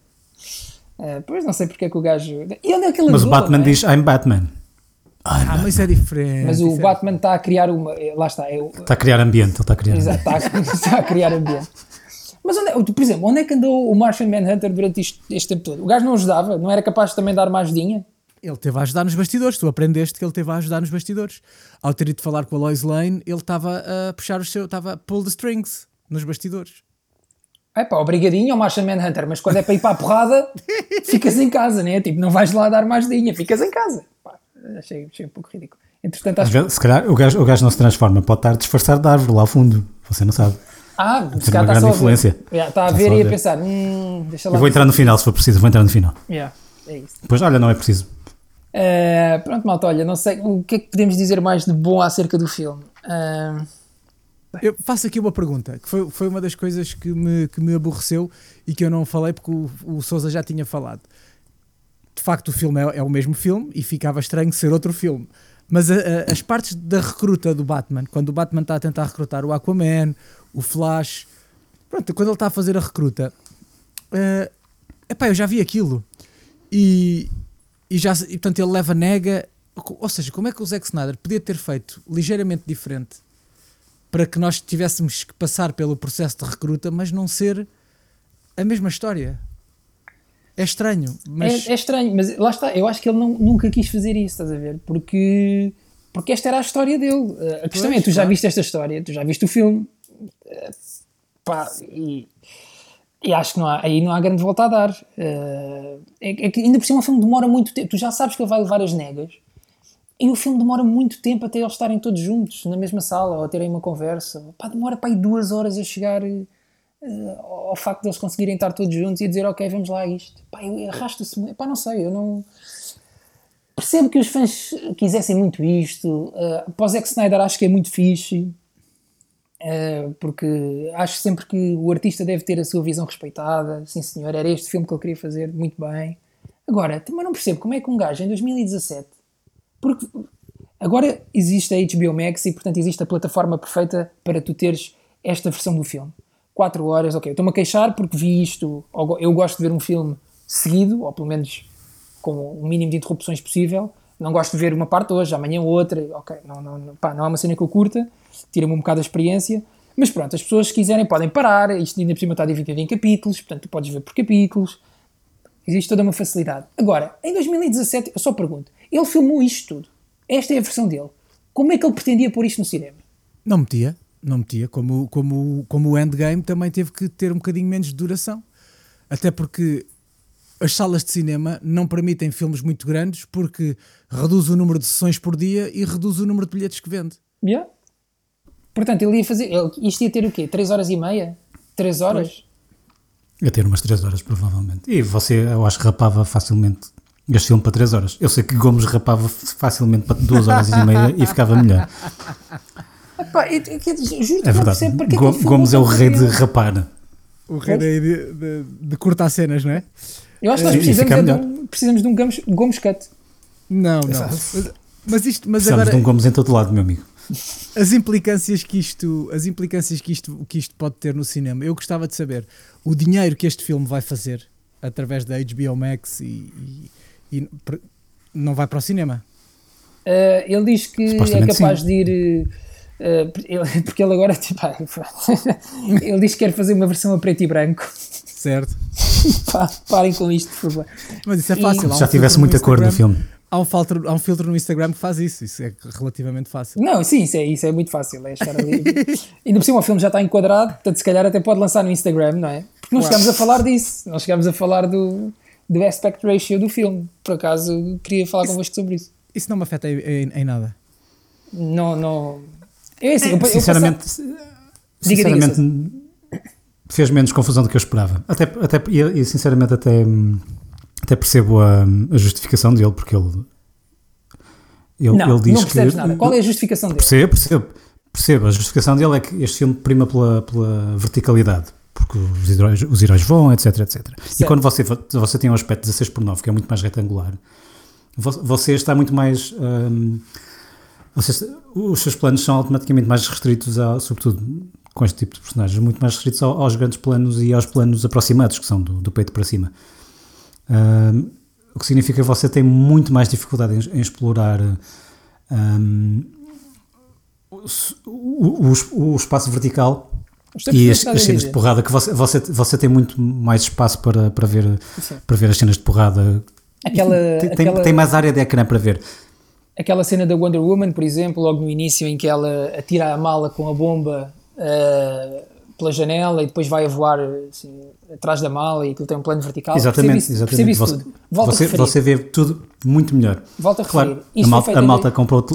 [SPEAKER 2] Eh, pois não sei porque é que o gajo. E onde é que ele
[SPEAKER 3] Mas o Batman
[SPEAKER 2] é?
[SPEAKER 3] diz I'm Batman.
[SPEAKER 4] Ah, mas é diferente.
[SPEAKER 2] Mas o
[SPEAKER 4] é-
[SPEAKER 2] Batman está a criar uma. eh, Lá está, é o,
[SPEAKER 3] Está a criar ambiente, ele está a criar
[SPEAKER 2] exato,
[SPEAKER 3] ambiente.
[SPEAKER 2] está, a, está *laughs* a criar ambiente. Mas, onde é, por exemplo, onde é que andou o Martian Manhunter durante isto, este tempo todo? O gajo não ajudava? Não era capaz de também dar uma ajudinha?
[SPEAKER 4] Ele teve a ajudar nos bastidores, tu aprendeste que ele teve a ajudar nos bastidores. Ao ter ido falar com a Lois Lane, ele estava a puxar o seu, estava a pull the strings nos bastidores.
[SPEAKER 2] É pá, obrigadinho ao Martian Manhunter, mas quando é para ir para a porrada, ficas em casa, né? Tipo, não vais lá dar mais dinha, ficas em casa. Pá, achei, achei um pouco ridículo. Entretanto, acho
[SPEAKER 3] Se calhar o gajo, o gajo não se transforma, pode estar disfarçado de árvore lá ao fundo, você não sabe.
[SPEAKER 2] Ah, se calhar está só a ver. Yeah, está a ver
[SPEAKER 3] a
[SPEAKER 2] e a
[SPEAKER 3] ver.
[SPEAKER 2] pensar, hum, deixa lá.
[SPEAKER 3] Eu vou entrar no final se for preciso, vou entrar no final.
[SPEAKER 2] Yeah, é isso.
[SPEAKER 3] Depois, olha, não é preciso.
[SPEAKER 2] Uh, pronto, malta, olha, não sei o que é que podemos dizer mais de bom acerca do filme. Uh,
[SPEAKER 4] Eu faço aqui uma pergunta, que foi, foi uma das coisas que me, que me aborreceu e que eu não falei porque o, o Sousa já tinha falado. De facto, o filme é, é o mesmo filme e ficava estranho ser outro filme. Mas a- a- as partes da recruta do Batman, quando o Batman está a tentar recrutar o Aquaman, o Flash, pronto, quando ele está a fazer a recruta, eh, epá, eu já vi aquilo. E, e já, e, portanto, ele leva nega. Ou seja, como é que o Zack Snyder podia ter feito ligeiramente diferente para que nós tivéssemos que passar pelo processo de recruta, mas não ser a mesma história. É estranho, mas
[SPEAKER 2] é, é estranho, mas lá está, eu acho que ele não- nunca quis fazer isso, estás a ver? Porque, porque esta era a história dele. A questão
[SPEAKER 4] Pois,
[SPEAKER 2] é, tu já viste esta história, tu já viste o filme, Uh, pá, e, e acho que não há, aí não há grande volta a dar. Uh, é, é que ainda por cima o filme demora muito tempo, tu já sabes que ele vai levar as negas. E o filme demora muito tempo até eles estarem todos juntos na mesma sala ou terem uma conversa. Pá, demora para aí duas horas a chegar eh, ao facto de eles conseguirem estar todos juntos e dizer ok, vamos lá isto. Pá, eu- arrasta-se. Pá, não sei, eu não. Percebo que os fãs quisessem muito isto. Uh, para o Zack Snyder acho que é muito fixe. uh, porque acho sempre que o artista deve ter a sua visão respeitada. Sim, senhor, era este filme que ele queria fazer muito bem. Agora, também não percebo como é que um gajo em 2017 porque agora existe a HBO Max e, portanto, existe a plataforma perfeita para tu teres esta versão do filme. 4 horas, ok. Estou-me a queixar porque vi isto. Eu gosto de ver um filme seguido, ou pelo menos com o mínimo de interrupções possível. Não gosto de ver uma parte hoje, amanhã outra. Ok, não, não, pá, não é uma cena que eu curta, tira-me um bocado a experiência. Mas pronto, as pessoas, se quiserem, podem parar. Isto ainda por cima está dividido em capítulos, portanto, tu podes ver por capítulos. Existe toda uma facilidade. Agora, em 2017, eu só pergunto: ele filmou isto tudo. Esta é a versão dele. Como é que ele pretendia pôr isto no cinema?
[SPEAKER 4] não metia, não metia, como, como, como o Endgame também teve que ter um bocadinho menos de duração. Até porque as salas de cinema não permitem filmes muito grandes porque reduz o número de sessões por dia e reduz o número de bilhetes que vende.
[SPEAKER 2] Yeah. Portanto, ele ia fazer. ele- isto ia ter o quê? 3 horas e meia? 3 horas?
[SPEAKER 3] A ter umas 3 horas, provavelmente. E você, eu acho que rapava facilmente este filme para 3 horas. Eu sei que Gomes rapava facilmente para 2 horas e meia e ficava melhor.
[SPEAKER 2] Epá, eu- eu- eu- juro
[SPEAKER 3] É verdade.
[SPEAKER 2] é
[SPEAKER 3] Gomes é o rei de rapar.
[SPEAKER 4] O rei de, de, de cortar cenas, não é?
[SPEAKER 2] Eu acho que nós precisamos, é de um, precisamos de um Gomes, Gomes Cut.
[SPEAKER 4] Não, não. Mas, mas isto, mas
[SPEAKER 3] Precisamos
[SPEAKER 4] agora
[SPEAKER 3] de um Gomes em todo lado, meu amigo.
[SPEAKER 4] as implicâncias que isto, as implicâncias que isto, que isto pode ter no cinema. Eu gostava de saber o dinheiro que este filme vai fazer através da HBO Max e, e- e não vai para o cinema.
[SPEAKER 2] Uh, ele diz que é capaz
[SPEAKER 3] sim.
[SPEAKER 2] de ir. uh, *laughs* ele- porque ele agora, *laughs* tipo, *laughs* ele diz que quer fazer uma versão a preto e branco.
[SPEAKER 4] Certo?
[SPEAKER 2] Pá, parem com isto, por favor.
[SPEAKER 4] Mas isso é
[SPEAKER 2] E-
[SPEAKER 4] fácil. um
[SPEAKER 3] Já tivesse
[SPEAKER 4] filtro no
[SPEAKER 3] muita cor no filme.
[SPEAKER 4] Há um, filtro, há um filtro no Instagram que faz isso. Isso é relativamente fácil.
[SPEAKER 2] Não, sim, isso é, isso é muito fácil. É estar ali. Ainda por cima o filme já está enquadrado, portanto, se calhar até pode lançar no Instagram, não é? Porque não chegámos a falar disso. Nós chegámos a falar do, do aspect ratio do filme. Por acaso, queria falar convosco sobre isso.
[SPEAKER 4] Isso não me afeta em, em- nada.
[SPEAKER 2] Não, não. É assim, eu, eu
[SPEAKER 3] Sinceramente,
[SPEAKER 2] Diga, diga,
[SPEAKER 3] sinceramente fez menos confusão do que eu esperava. Até, até, e, sinceramente até, até percebo a, a justificação dele, porque ele, ele,
[SPEAKER 2] Não,
[SPEAKER 3] ele diz
[SPEAKER 2] não percebes
[SPEAKER 3] que.
[SPEAKER 2] nada. Qual é a justificação dele?
[SPEAKER 3] Percebo, percebo. Percebo. A justificação dele é que este filme prima pela, pela verticalidade. Porque os heróis, os heróis voam, etc, etc. E
[SPEAKER 2] Certo.
[SPEAKER 3] quando você, você tem um aspecto 16 por 9, que é muito mais retangular, vo- você está muito mais. hum, você- os seus planos são automaticamente mais restritos, a, sobretudo com este tipo de personagens, muito mais restritos ao- aos grandes planos e aos planos aproximados, que são do, do peito para cima. Hum, o que significa que você tem muito mais dificuldade em, em explorar hum, o- o- o espaço vertical
[SPEAKER 2] A o
[SPEAKER 3] e as,
[SPEAKER 2] a
[SPEAKER 3] as cenas de porrada que você, você, você tem muito mais espaço para, para, ver,
[SPEAKER 2] Sim.
[SPEAKER 3] para ver as cenas de porrada.
[SPEAKER 2] Aquela,
[SPEAKER 3] Tem, tem-
[SPEAKER 2] aquela,
[SPEAKER 3] tem mais área de ecrã para ver.
[SPEAKER 2] aquela cena da Wonder Woman, por exemplo, logo no início, em que ela atira a mala com a bomba ah, pela janela e depois vai a voar assim, atrás da mala e aquilo tem um plano vertical.
[SPEAKER 3] exatamente, exatamente. Você,
[SPEAKER 2] tudo. Volto
[SPEAKER 3] você,
[SPEAKER 2] a referir.
[SPEAKER 3] você vê tudo muito melhor.
[SPEAKER 2] Volto a
[SPEAKER 3] Claro,
[SPEAKER 2] referir.
[SPEAKER 3] a
[SPEAKER 2] foi
[SPEAKER 3] a
[SPEAKER 2] feito em
[SPEAKER 3] malta comprou,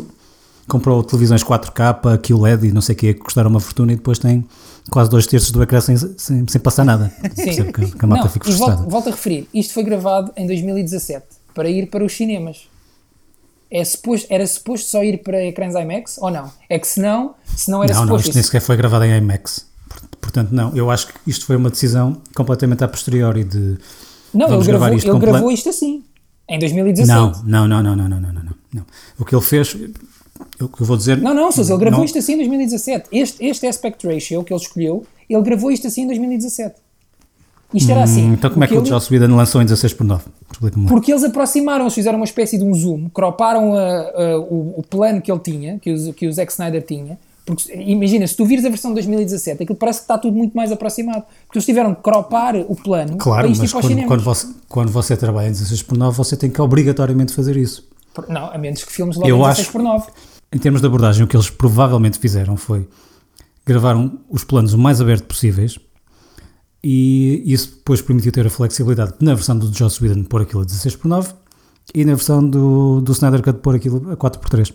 [SPEAKER 3] comprou televisões 4K, QLED e não sei o que, que custaram uma fortuna e depois tem quase dois terços do ecrã sem, sem, sem passar nada. *laughs* Sim. Que, que a.
[SPEAKER 2] Volto, volto, a referir, isto foi gravado em 2017 para ir para os cinemas. É suposto, era suposto só ir para ecrãs IMAX ou não? É que se não, se não era
[SPEAKER 3] não,
[SPEAKER 2] suposto.
[SPEAKER 3] Não, isto
[SPEAKER 2] isso.
[SPEAKER 3] nem sequer foi gravado em IMAX. Portanto, não, eu acho que isto foi uma decisão completamente a posteriori de.
[SPEAKER 2] Não, ele, gravou,
[SPEAKER 3] isto,
[SPEAKER 2] ele gravou isto assim, em 2017.
[SPEAKER 3] Não, não, não, não, não, não, não, não. O que ele fez, eu vou dizer.
[SPEAKER 2] Não, não, Sousa, ele gravou
[SPEAKER 3] não-
[SPEAKER 2] isto assim em 2017. Este, este aspect ratio que ele escolheu, ele gravou isto assim em 2017. Isto era assim.
[SPEAKER 3] Hum, Então, como é que o
[SPEAKER 2] ele-
[SPEAKER 3] Joss Whedon lançou em 16 por 9? Explica-me lá.
[SPEAKER 2] Porque eles aproximaram-se, fizeram uma espécie de um zoom, croparam a- a- o, o plano que ele tinha, que, os, que o Zack Snyder tinha. Porque imagina, se tu vires a versão de 2017, aquilo parece que está tudo muito mais aproximado. Porque eles tiveram que cropar o plano
[SPEAKER 3] Claro,
[SPEAKER 2] para isto ir
[SPEAKER 3] mas
[SPEAKER 2] para os
[SPEAKER 3] quando, quando, você, quando você trabalha em 16 por 9, você tem que obrigatoriamente fazer isso.
[SPEAKER 2] Por- Não, a menos que filmes logo
[SPEAKER 3] Eu
[SPEAKER 2] em 16
[SPEAKER 3] acho-
[SPEAKER 2] por 9.
[SPEAKER 3] Em termos de abordagem, o que eles provavelmente fizeram foi gravaram os planos o mais aberto possíveis e isso depois permitiu ter a flexibilidade na versão do Joss Whedon pôr aquilo a 16 por 9 e na versão do, do Snyder Cut pôr aquilo a 4 por 3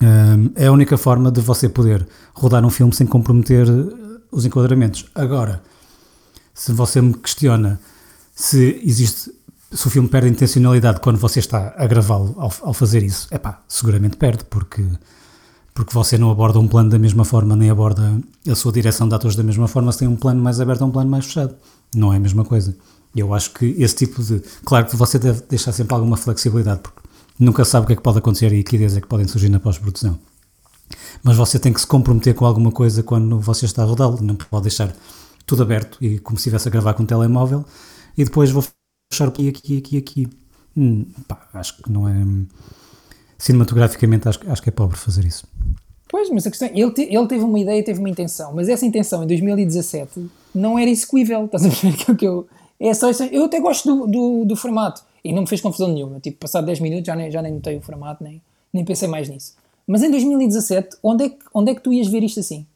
[SPEAKER 3] Hum, é a única forma de você poder rodar um filme sem comprometer eh, os enquadramentos. Agora, se você me questiona se existe se o filme perde intencionalidade quando você está a gravá-lo ao, ao fazer isso, é pá, seguramente perde, porque, porque você não aborda um plano da mesma forma, nem aborda a sua direção de atores da mesma forma, se tem um plano mais aberto ou um plano mais fechado. Não é a mesma coisa. Eu acho que esse tipo de. Claro que você deve deixar sempre alguma flexibilidade, porque nunca sabe o que é que pode acontecer e que ideias é que podem surgir na pós-produção. Mas você tem que se comprometer com alguma coisa quando você está a rodá-lo, não pode deixar tudo aberto e como se estivesse a gravar com um telemóvel e depois vou fechar aqui, aqui, aqui, aqui. Hum, pá, acho que não é. Cinematograficamente, acho, acho que é pobre fazer isso.
[SPEAKER 2] Pois, mas a questão é, ele, te- ele teve uma ideia, teve uma intenção, mas essa intenção em 2017 não era execuível, estás a ver *laughs* que é que eu... É só isso, eu até gosto do, do, do formato e não me fez confusão nenhuma, tipo, passado 10 minutos já nem, já nem notei o formato, nem, nem pensei mais nisso. Mas em 2017, onde é, que, onde é que tu ias ver isto assim?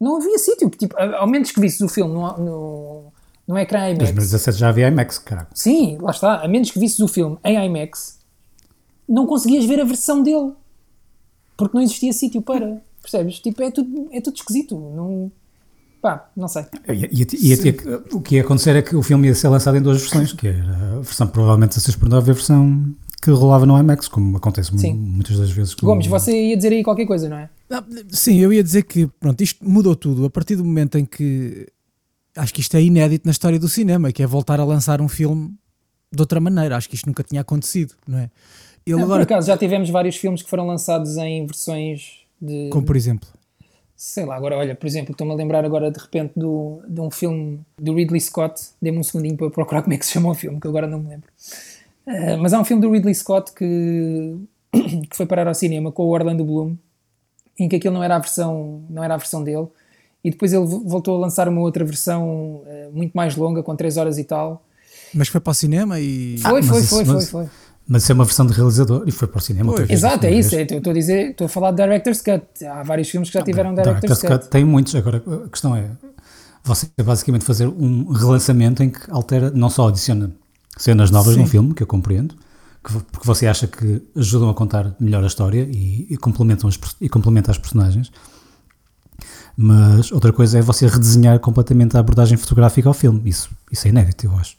[SPEAKER 2] Não havia sítio, tipo, ao menos que visses o filme no, no, num ecrã IMAX.
[SPEAKER 3] 2017 já havia IMAX, caraca.
[SPEAKER 2] Sim, lá está. A menos que visses o filme em IMAX, não conseguias ver a versão dele. Porque não existia sítio para. Percebes? Tipo, é tudo, é tudo esquisito. Não, pá, não sei.
[SPEAKER 3] Ia- ia ter- o que ia acontecer é que o filme ia ser lançado em duas versões, que era a versão provavelmente a 6 por 9 e a versão que rolava no IMAX, como acontece
[SPEAKER 2] Sim.
[SPEAKER 3] muitas das vezes. com-
[SPEAKER 2] Gomes, você ia dizer aí qualquer coisa, não é?
[SPEAKER 4] Não, Sim, eu ia dizer que pronto, isto mudou tudo a partir do momento em que acho que isto é inédito na história do cinema, que é voltar a lançar um filme de outra maneira. Acho que isto nunca tinha acontecido, não é? Ele
[SPEAKER 2] Não,
[SPEAKER 4] agora,
[SPEAKER 2] Por acaso, já tivemos vários filmes que foram lançados em versões de.
[SPEAKER 4] como por exemplo,
[SPEAKER 2] Sei lá, agora, olha, por exemplo, estou-me a lembrar agora de repente do, de um filme do Ridley Scott. Dê-me um segundinho para procurar como é que se chama o filme, que agora não me lembro. Ah, mas há um filme do Ridley Scott que, *coughs* que foi parar ao cinema com o Orlando Bloom, em que aquilo não era a versão, não era a versão dele. E depois ele vo- voltou a lançar uma outra versão ah, muito mais longa, com 3 horas e tal.
[SPEAKER 4] mas foi para o cinema e
[SPEAKER 2] Foi,
[SPEAKER 3] mas
[SPEAKER 2] foi,
[SPEAKER 3] isso-
[SPEAKER 2] foi, foi,
[SPEAKER 3] mas-
[SPEAKER 2] foi.
[SPEAKER 3] Mas isso é uma versão de realizador e foi para o cinema. vez,
[SPEAKER 2] Exato, é isso.
[SPEAKER 3] vez.
[SPEAKER 2] é, Eu estou a dizer, estou a falar de Director's Cut. Há vários filmes que já tiveram Director's
[SPEAKER 3] Director's
[SPEAKER 2] Cut.
[SPEAKER 3] Cut tem muitos. Agora, a questão é você basicamente fazer um relançamento em que altera, não só adiciona cenas novas
[SPEAKER 4] Sim.
[SPEAKER 3] num filme, que eu compreendo, que, porque você acha que ajudam a contar melhor a história e, e complementam as, e complementa as personagens. Mas outra coisa é você redesenhar completamente a abordagem fotográfica ao filme. Isso, isso é inédito, eu acho.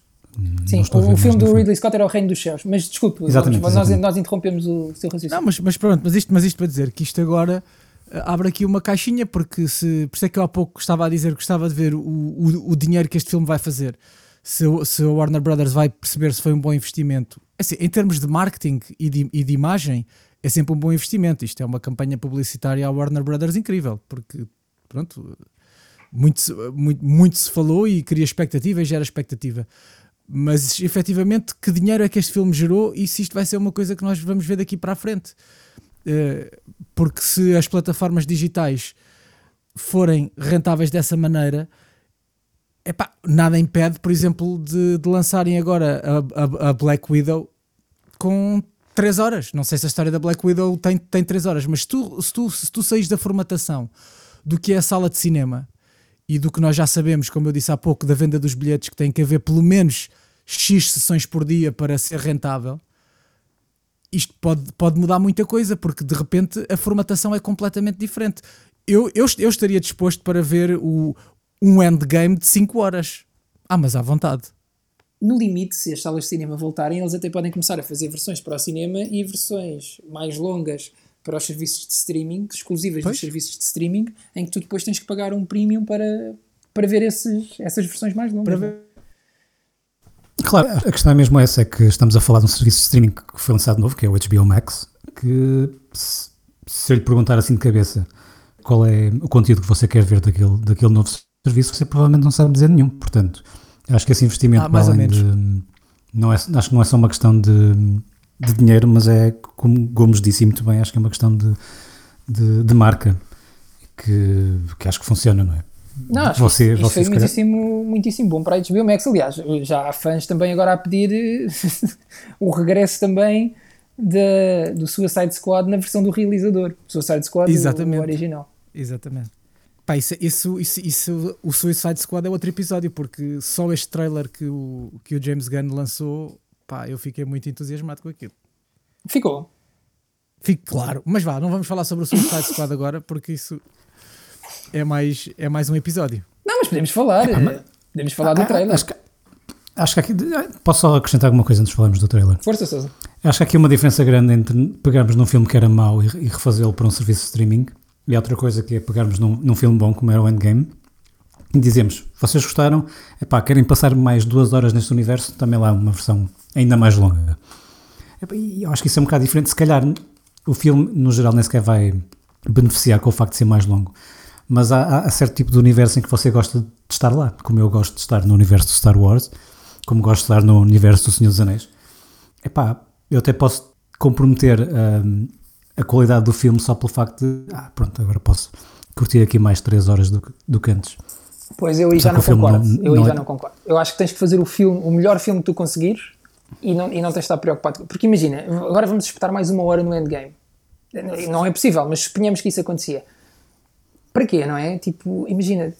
[SPEAKER 2] Sim, o, o filme do Ridley Scott era O Reino dos Céus. Mas desculpe,
[SPEAKER 3] Exatamente,
[SPEAKER 2] vamos- nós,
[SPEAKER 3] exatamente.
[SPEAKER 2] nós interrompemos o seu raciocínio.
[SPEAKER 4] Não, mas, mas pronto, mas isto, mas isto para dizer que isto agora eh, abre aqui uma caixinha, porque se, por isso é que eu há pouco estava a dizer que gostava de ver o, o, o dinheiro que este filme vai fazer. Se, o- se a Warner Brothers vai perceber se foi um bom investimento. Assim, em termos de marketing e de, e de imagem, é sempre um bom investimento. Isto é uma campanha publicitária à Warner Brothers incrível, porque pronto, muito, muito, muito se falou e cria expectativa e gera expectativa. Mas efetivamente, que dinheiro é que este filme gerou e se isto vai ser uma coisa que nós vamos ver daqui para a frente? Eh, porque se as plataformas digitais forem rentáveis dessa maneira, epá, nada impede, por exemplo, de, de lançarem agora a, a- a Black Widow com 3 horas. Não sei se a história da Black Widow tem, tem 3 horas, mas tu, se, tu, se tu saís da formatação do que é a sala de cinema e do que nós já sabemos, como eu disse há pouco, da venda dos bilhetes, que tem que haver pelo menos X sessões por dia para ser rentável, isto pode, pode mudar muita coisa, porque de repente a formatação é completamente diferente. Eu, eu, eu estaria disposto para ver o, um endgame de 5 horas. Ah, mas à vontade.
[SPEAKER 2] No limite, se as salas de cinema voltarem, eles até podem começar a fazer versões para o cinema e versões mais longas para os serviços de streaming, exclusivas
[SPEAKER 4] Pois.
[SPEAKER 2] dos serviços de streaming, em que tu depois tens que pagar um premium para, para ver esses, essas versões mais longas. É?
[SPEAKER 4] ver.
[SPEAKER 3] Claro, a questão é mesmo essa, é que estamos a falar de um serviço de streaming que foi lançado novo, que é o HBO Max, que se, se eu lhe perguntar assim de cabeça qual é o conteúdo que você quer ver daquele, daquele novo serviço, você provavelmente não sabe dizer nenhum. Portanto, acho que esse investimento,
[SPEAKER 4] Ah, mais ou
[SPEAKER 3] além de, não é, acho que não é só uma questão de, de dinheiro, mas é, como Gomes disse muito bem, acho que é uma questão de, de, de marca que, que acho que funciona, não é?
[SPEAKER 2] Não, acho
[SPEAKER 3] Você-
[SPEAKER 2] que isto
[SPEAKER 3] você
[SPEAKER 2] foi
[SPEAKER 3] calhar-
[SPEAKER 2] muitíssimo, muitíssimo bom para a HBO Max. Aliás, já há fãs também agora a pedir eh, *laughs* o regresso também da, do Suicide Squad na versão do realizador. Suicide Squad, o-
[SPEAKER 4] Exatamente.
[SPEAKER 2] o original.
[SPEAKER 4] Exatamente. Pá, isso, isso, isso, isso- o Suicide Squad é outro episódio, porque só este trailer que o, que o James Gunn lançou, pá, eu fiquei muito entusiasmado com aquilo.
[SPEAKER 2] Ficou.
[SPEAKER 4] Fique claro, mas vá, não vamos falar sobre o Suicide *laughs* Squad agora, porque isso é mais, é mais um episódio.
[SPEAKER 2] Não, mas podemos falar. eh, podemos falar do
[SPEAKER 3] Ah,
[SPEAKER 2] trailer.
[SPEAKER 3] Acho que, acho que aqui, posso só acrescentar alguma coisa antes de falarmos do trailer?
[SPEAKER 2] Força, Sousa.
[SPEAKER 3] Acho que há aqui uma diferença grande entre pegarmos num filme que era mau e, e refazê-lo para um serviço de streaming e outra coisa que é pegarmos num, num filme bom como era o Endgame dizemos, vocês gostaram, epá, querem passar mais duas horas neste universo, também lá uma versão ainda mais longa. E eu acho que isso é um bocado diferente, se calhar o filme no geral nem sequer vai beneficiar com o facto de ser mais longo, mas há, há- certo tipo de universo em que você gosta de estar lá, como eu gosto de estar no universo de Star Wars, como gosto de estar no universo do Senhor dos Anéis. Epá, eu até posso comprometer hum, a qualidade do filme só pelo facto de, ah, pronto, agora posso curtir aqui mais 3 horas do, do que antes.
[SPEAKER 2] Pois eu aí já não concordo.
[SPEAKER 3] não-
[SPEAKER 2] eu aí já
[SPEAKER 3] é-
[SPEAKER 2] não concordo. Eu acho que tens que fazer o filme, o melhor filme que tu conseguires e não, e não tens de estar preocupado. Porque imagina, agora vamos espetar mais uma hora no endgame. Não é possível, mas suponhamos que isso acontecia. Para quê, não é? Tipo, imagina,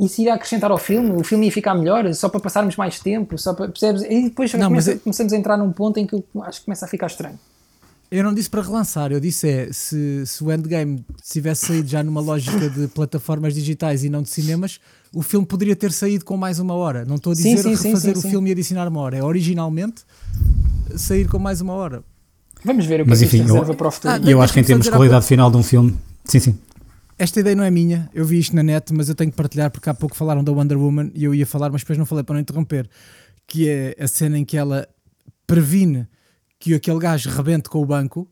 [SPEAKER 2] isso iria acrescentar ao filme, o filme ia ficar melhor, só para passarmos mais tempo, só para, percebes? E depois
[SPEAKER 4] Não,
[SPEAKER 2] começa-
[SPEAKER 4] é-
[SPEAKER 2] começamos a entrar num ponto em que eu acho que começa a ficar estranho.
[SPEAKER 4] Eu não disse para relançar, eu disse é se, se o Endgame tivesse saído já numa lógica de plataformas digitais e não de cinemas, o filme poderia ter saído com mais uma hora. Não estou a dizer
[SPEAKER 2] sim, sim,
[SPEAKER 4] refazer
[SPEAKER 2] sim,
[SPEAKER 4] o
[SPEAKER 2] sim.
[SPEAKER 4] filme e adicionar uma hora, é originalmente sair com mais uma hora.
[SPEAKER 2] Vamos ver o que
[SPEAKER 3] Mas
[SPEAKER 2] é que
[SPEAKER 3] enfim,
[SPEAKER 2] isto
[SPEAKER 3] eu-
[SPEAKER 2] reserva para o futuro.
[SPEAKER 4] Ah,
[SPEAKER 3] eu acho que em termos de qualidade final de um filme, sim, sim.
[SPEAKER 4] Esta ideia não é minha, eu vi isto na net, mas eu tenho que partilhar porque há pouco falaram da Wonder Woman e eu ia falar, mas depois não falei para não interromper. Que é a cena em que ela previne que aquele gajo rebente com o banco,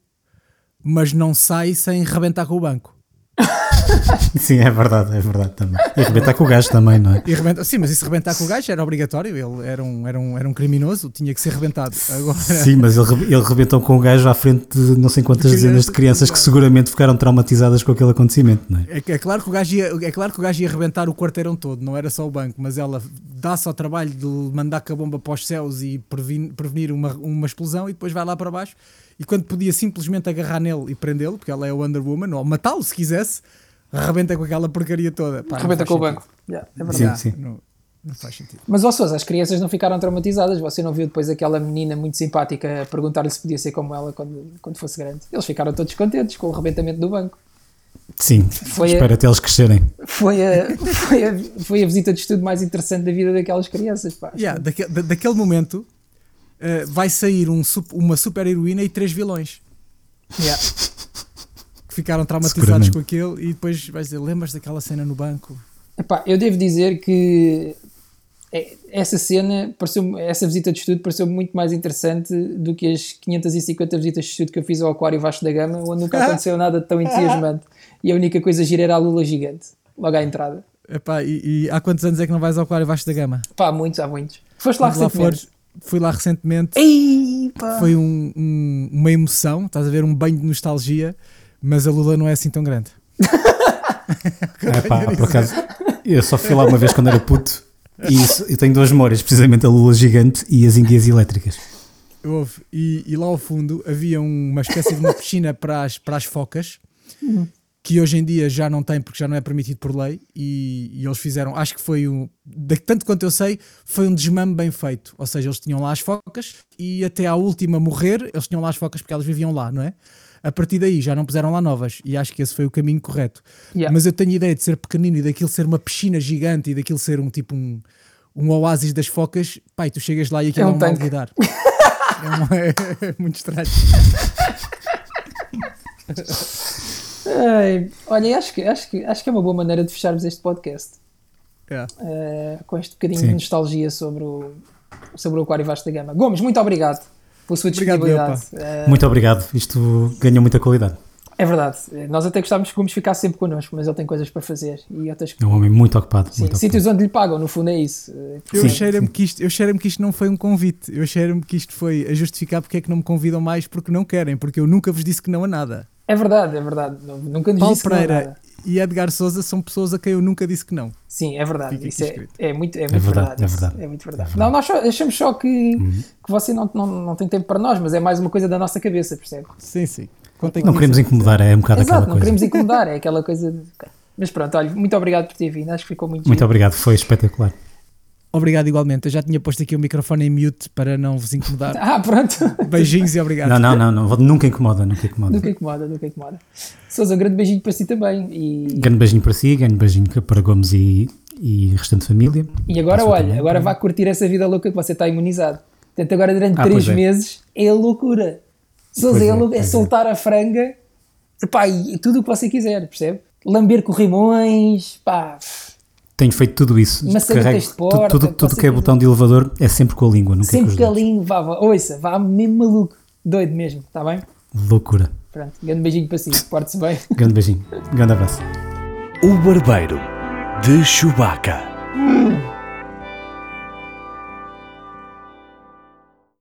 [SPEAKER 4] mas não sai sem rebentar com o banco. *laughs*
[SPEAKER 3] Sim, é verdade, é verdade também. E arrebentar com o gajo também, não é?
[SPEAKER 4] Rebenta, sim, mas isso rebentar com o gajo era obrigatório, ele era um, era um, era um criminoso, tinha que ser rebentado. Agora,
[SPEAKER 3] Sim, mas ele, ele rebentou com o gajo à frente de não sei quantas
[SPEAKER 4] De
[SPEAKER 3] dezenas de crianças que seguramente ficaram traumatizadas com aquele acontecimento, não é?
[SPEAKER 4] É, é claro que o gajo ia, é claro que o gajo ia rebentar o quarteirão todo, não era só o banco, mas ela dá-se ao trabalho de mandar com a bomba para os céus e previn- prevenir uma, uma explosão e depois vai lá para baixo. E quando podia simplesmente agarrar nele e prendê-lo, porque ela é a Wonder Woman, ou matá-lo se quisesse, rebenta com aquela porcaria toda. Pá, não
[SPEAKER 2] Rebenta
[SPEAKER 4] faz
[SPEAKER 2] com o banco. Yeah, é verdade.
[SPEAKER 3] Sim, sim.
[SPEAKER 4] Não, não faz sentido.
[SPEAKER 2] Mas, ó Sousa, as crianças não ficaram traumatizadas. Você não viu depois aquela menina muito simpática a perguntar-lhe se podia ser como ela quando, quando fosse grande? Eles ficaram todos contentes com o rebentamento do banco.
[SPEAKER 3] Sim,
[SPEAKER 2] Foi a-
[SPEAKER 3] espero até eles crescerem.
[SPEAKER 2] Foi a, *laughs* foi, a, foi a visita de estudo mais interessante da vida daquelas crianças. Pá.
[SPEAKER 4] Yeah, daque- da- daquele momento eh, vai sair um uma super heroína e três vilões
[SPEAKER 2] Yeah. *laughs*
[SPEAKER 4] que ficaram traumatizados com aquele e depois vais dizer, lembras daquela cena no banco?
[SPEAKER 2] Epá, eu devo dizer que é- essa cena, pareceu essa visita de estudo pareceu muito mais interessante do que as 550 visitas de estudo que eu fiz ao Aquário Vasco da Gama, onde nunca *laughs* aconteceu nada tão entusiasmante. E a única coisa gira era a lula gigante, logo à entrada.
[SPEAKER 4] Epá, e, e há quantos anos é que não vais ao Aquário Vasco da Gama?
[SPEAKER 2] Pá, há muitos, há muitos. Foste lá
[SPEAKER 4] Quando lá
[SPEAKER 2] recentemente.
[SPEAKER 4] fores, fui lá recentemente,
[SPEAKER 2] Ei, pá.
[SPEAKER 4] foi um- um- uma emoção, estás a ver, um banho de nostalgia, mas a Lula não é assim tão grande. *laughs*
[SPEAKER 3] É pá, por acaso, eu só fui lá uma vez quando era puto e isso- eu tenho duas memórias, precisamente a lula gigante e as enguias elétricas.
[SPEAKER 4] Houve. E, e lá ao fundo havia uma espécie de uma piscina para as, para as focas, que hoje em dia já não tem porque já não é permitido por lei. E, e eles fizeram, acho que foi um, de- tanto quanto eu sei, foi um desmame bem feito. Ou seja, eles tinham lá as focas e até à última morrer, eles tinham lá as focas porque elas viviam lá, não é? A partir daí já não puseram lá novas e acho que esse foi o caminho correto.
[SPEAKER 2] Yeah.
[SPEAKER 4] Mas eu tenho a ideia de ser pequenino e daquilo ser uma piscina gigante e daquilo ser um tipo um, um oásis das focas. Pai, tu chegas lá e aquilo
[SPEAKER 2] É
[SPEAKER 4] é
[SPEAKER 2] um
[SPEAKER 4] um,
[SPEAKER 2] tanque.
[SPEAKER 4] malvidar. *laughs* É, uma- *laughs* é muito estranho. *laughs*
[SPEAKER 2] Ai, olha, acho que, acho, que, acho que é uma boa maneira de fecharmos este podcast.
[SPEAKER 4] É.
[SPEAKER 2] eh, com este bocadinho
[SPEAKER 3] Sim.
[SPEAKER 2] de nostalgia sobre o, sobre o Aquário Vasco da Gama. Gomes, muito obrigado pela sua
[SPEAKER 4] Obrigado,
[SPEAKER 2] disponibilidade. Eh,
[SPEAKER 3] Muito obrigado, isto ganhou muita qualidade.
[SPEAKER 2] é verdade, eh, nós até gostávamos que o Gomes ficasse sempre connosco, mas ele tem coisas para fazer e outras
[SPEAKER 3] É um homem muito ocupado.
[SPEAKER 2] Sim,
[SPEAKER 3] muito
[SPEAKER 2] sítios onde lhe pagam, no fundo é isso. Eh,
[SPEAKER 4] Eu cheiro-me que, isto, eu cheiro que isto não foi um convite. Eu cheiro-me que isto foi a justificar porque é que não me convidam mais porque não querem, porque eu nunca vos disse que não a nada.
[SPEAKER 2] É verdade, é verdade. Nu- Nunca nos
[SPEAKER 4] Paulo
[SPEAKER 2] disse que não é
[SPEAKER 4] Pereira e Edgar Souza são pessoas a quem eu nunca disse que não.
[SPEAKER 2] Sim, é verdade. Isso
[SPEAKER 4] aqui
[SPEAKER 2] é,
[SPEAKER 4] escrito.
[SPEAKER 2] é muito, é muito
[SPEAKER 3] verdade,
[SPEAKER 2] verdade.
[SPEAKER 3] é verdade.
[SPEAKER 2] É muito verdade.
[SPEAKER 3] É verdade.
[SPEAKER 2] Não, nós só- achamos só que, que você não, não, não tem tempo para nós, mas é mais uma coisa da nossa cabeça, percebe?
[SPEAKER 4] Sim, sim. Contem
[SPEAKER 3] Não queremos incomodar, é um bocado
[SPEAKER 2] Exato,
[SPEAKER 3] aquela
[SPEAKER 2] não
[SPEAKER 3] coisa.
[SPEAKER 2] queremos incomodar, é aquela coisa. de- Mas pronto, olha, muito obrigado por ter vindo, acho que ficou muito
[SPEAKER 3] Muito
[SPEAKER 2] giro.
[SPEAKER 3] obrigado, foi espetacular.
[SPEAKER 4] Obrigado igualmente. Eu já tinha posto aqui o microfone em mute para não vos incomodar. *laughs*
[SPEAKER 2] Ah, pronto.
[SPEAKER 4] Beijinhos e obrigado.
[SPEAKER 3] Não, não, não, não, nunca incomoda, nunca incomoda.
[SPEAKER 2] Nunca incomoda, nunca incomoda. Sousa, um grande beijinho para si também. E,
[SPEAKER 3] Grande beijinho para si, grande beijinho para Gomes e, e restante família.
[SPEAKER 2] e agora,
[SPEAKER 3] sua
[SPEAKER 2] olha,
[SPEAKER 3] também.
[SPEAKER 2] agora vá curtir essa vida louca que você está imunizado. Portanto, agora durante
[SPEAKER 3] Ah,
[SPEAKER 2] três
[SPEAKER 3] é.
[SPEAKER 2] meses é loucura. Sousa, é,
[SPEAKER 3] é,
[SPEAKER 2] é
[SPEAKER 3] é.
[SPEAKER 2] soltar a franga epá, e tudo o que você quiser, percebe? Lamber corrimões, pá.
[SPEAKER 3] Tenho feito tudo isso.
[SPEAKER 2] De porta,
[SPEAKER 3] tudo, tudo, tudo
[SPEAKER 2] você
[SPEAKER 3] que é botão de elevador é sempre com a língua, nunca é com
[SPEAKER 2] Sempre
[SPEAKER 3] os dedos.
[SPEAKER 2] calinho, vá, vá. Ouça, vá mesmo maluco. Doido mesmo, está bem?
[SPEAKER 3] Loucura.
[SPEAKER 2] Pronto, grande beijinho para si, porte-se bem. *laughs*
[SPEAKER 3] Grande beijinho. Grande abraço.
[SPEAKER 1] O Barbeiro de Chewbacca.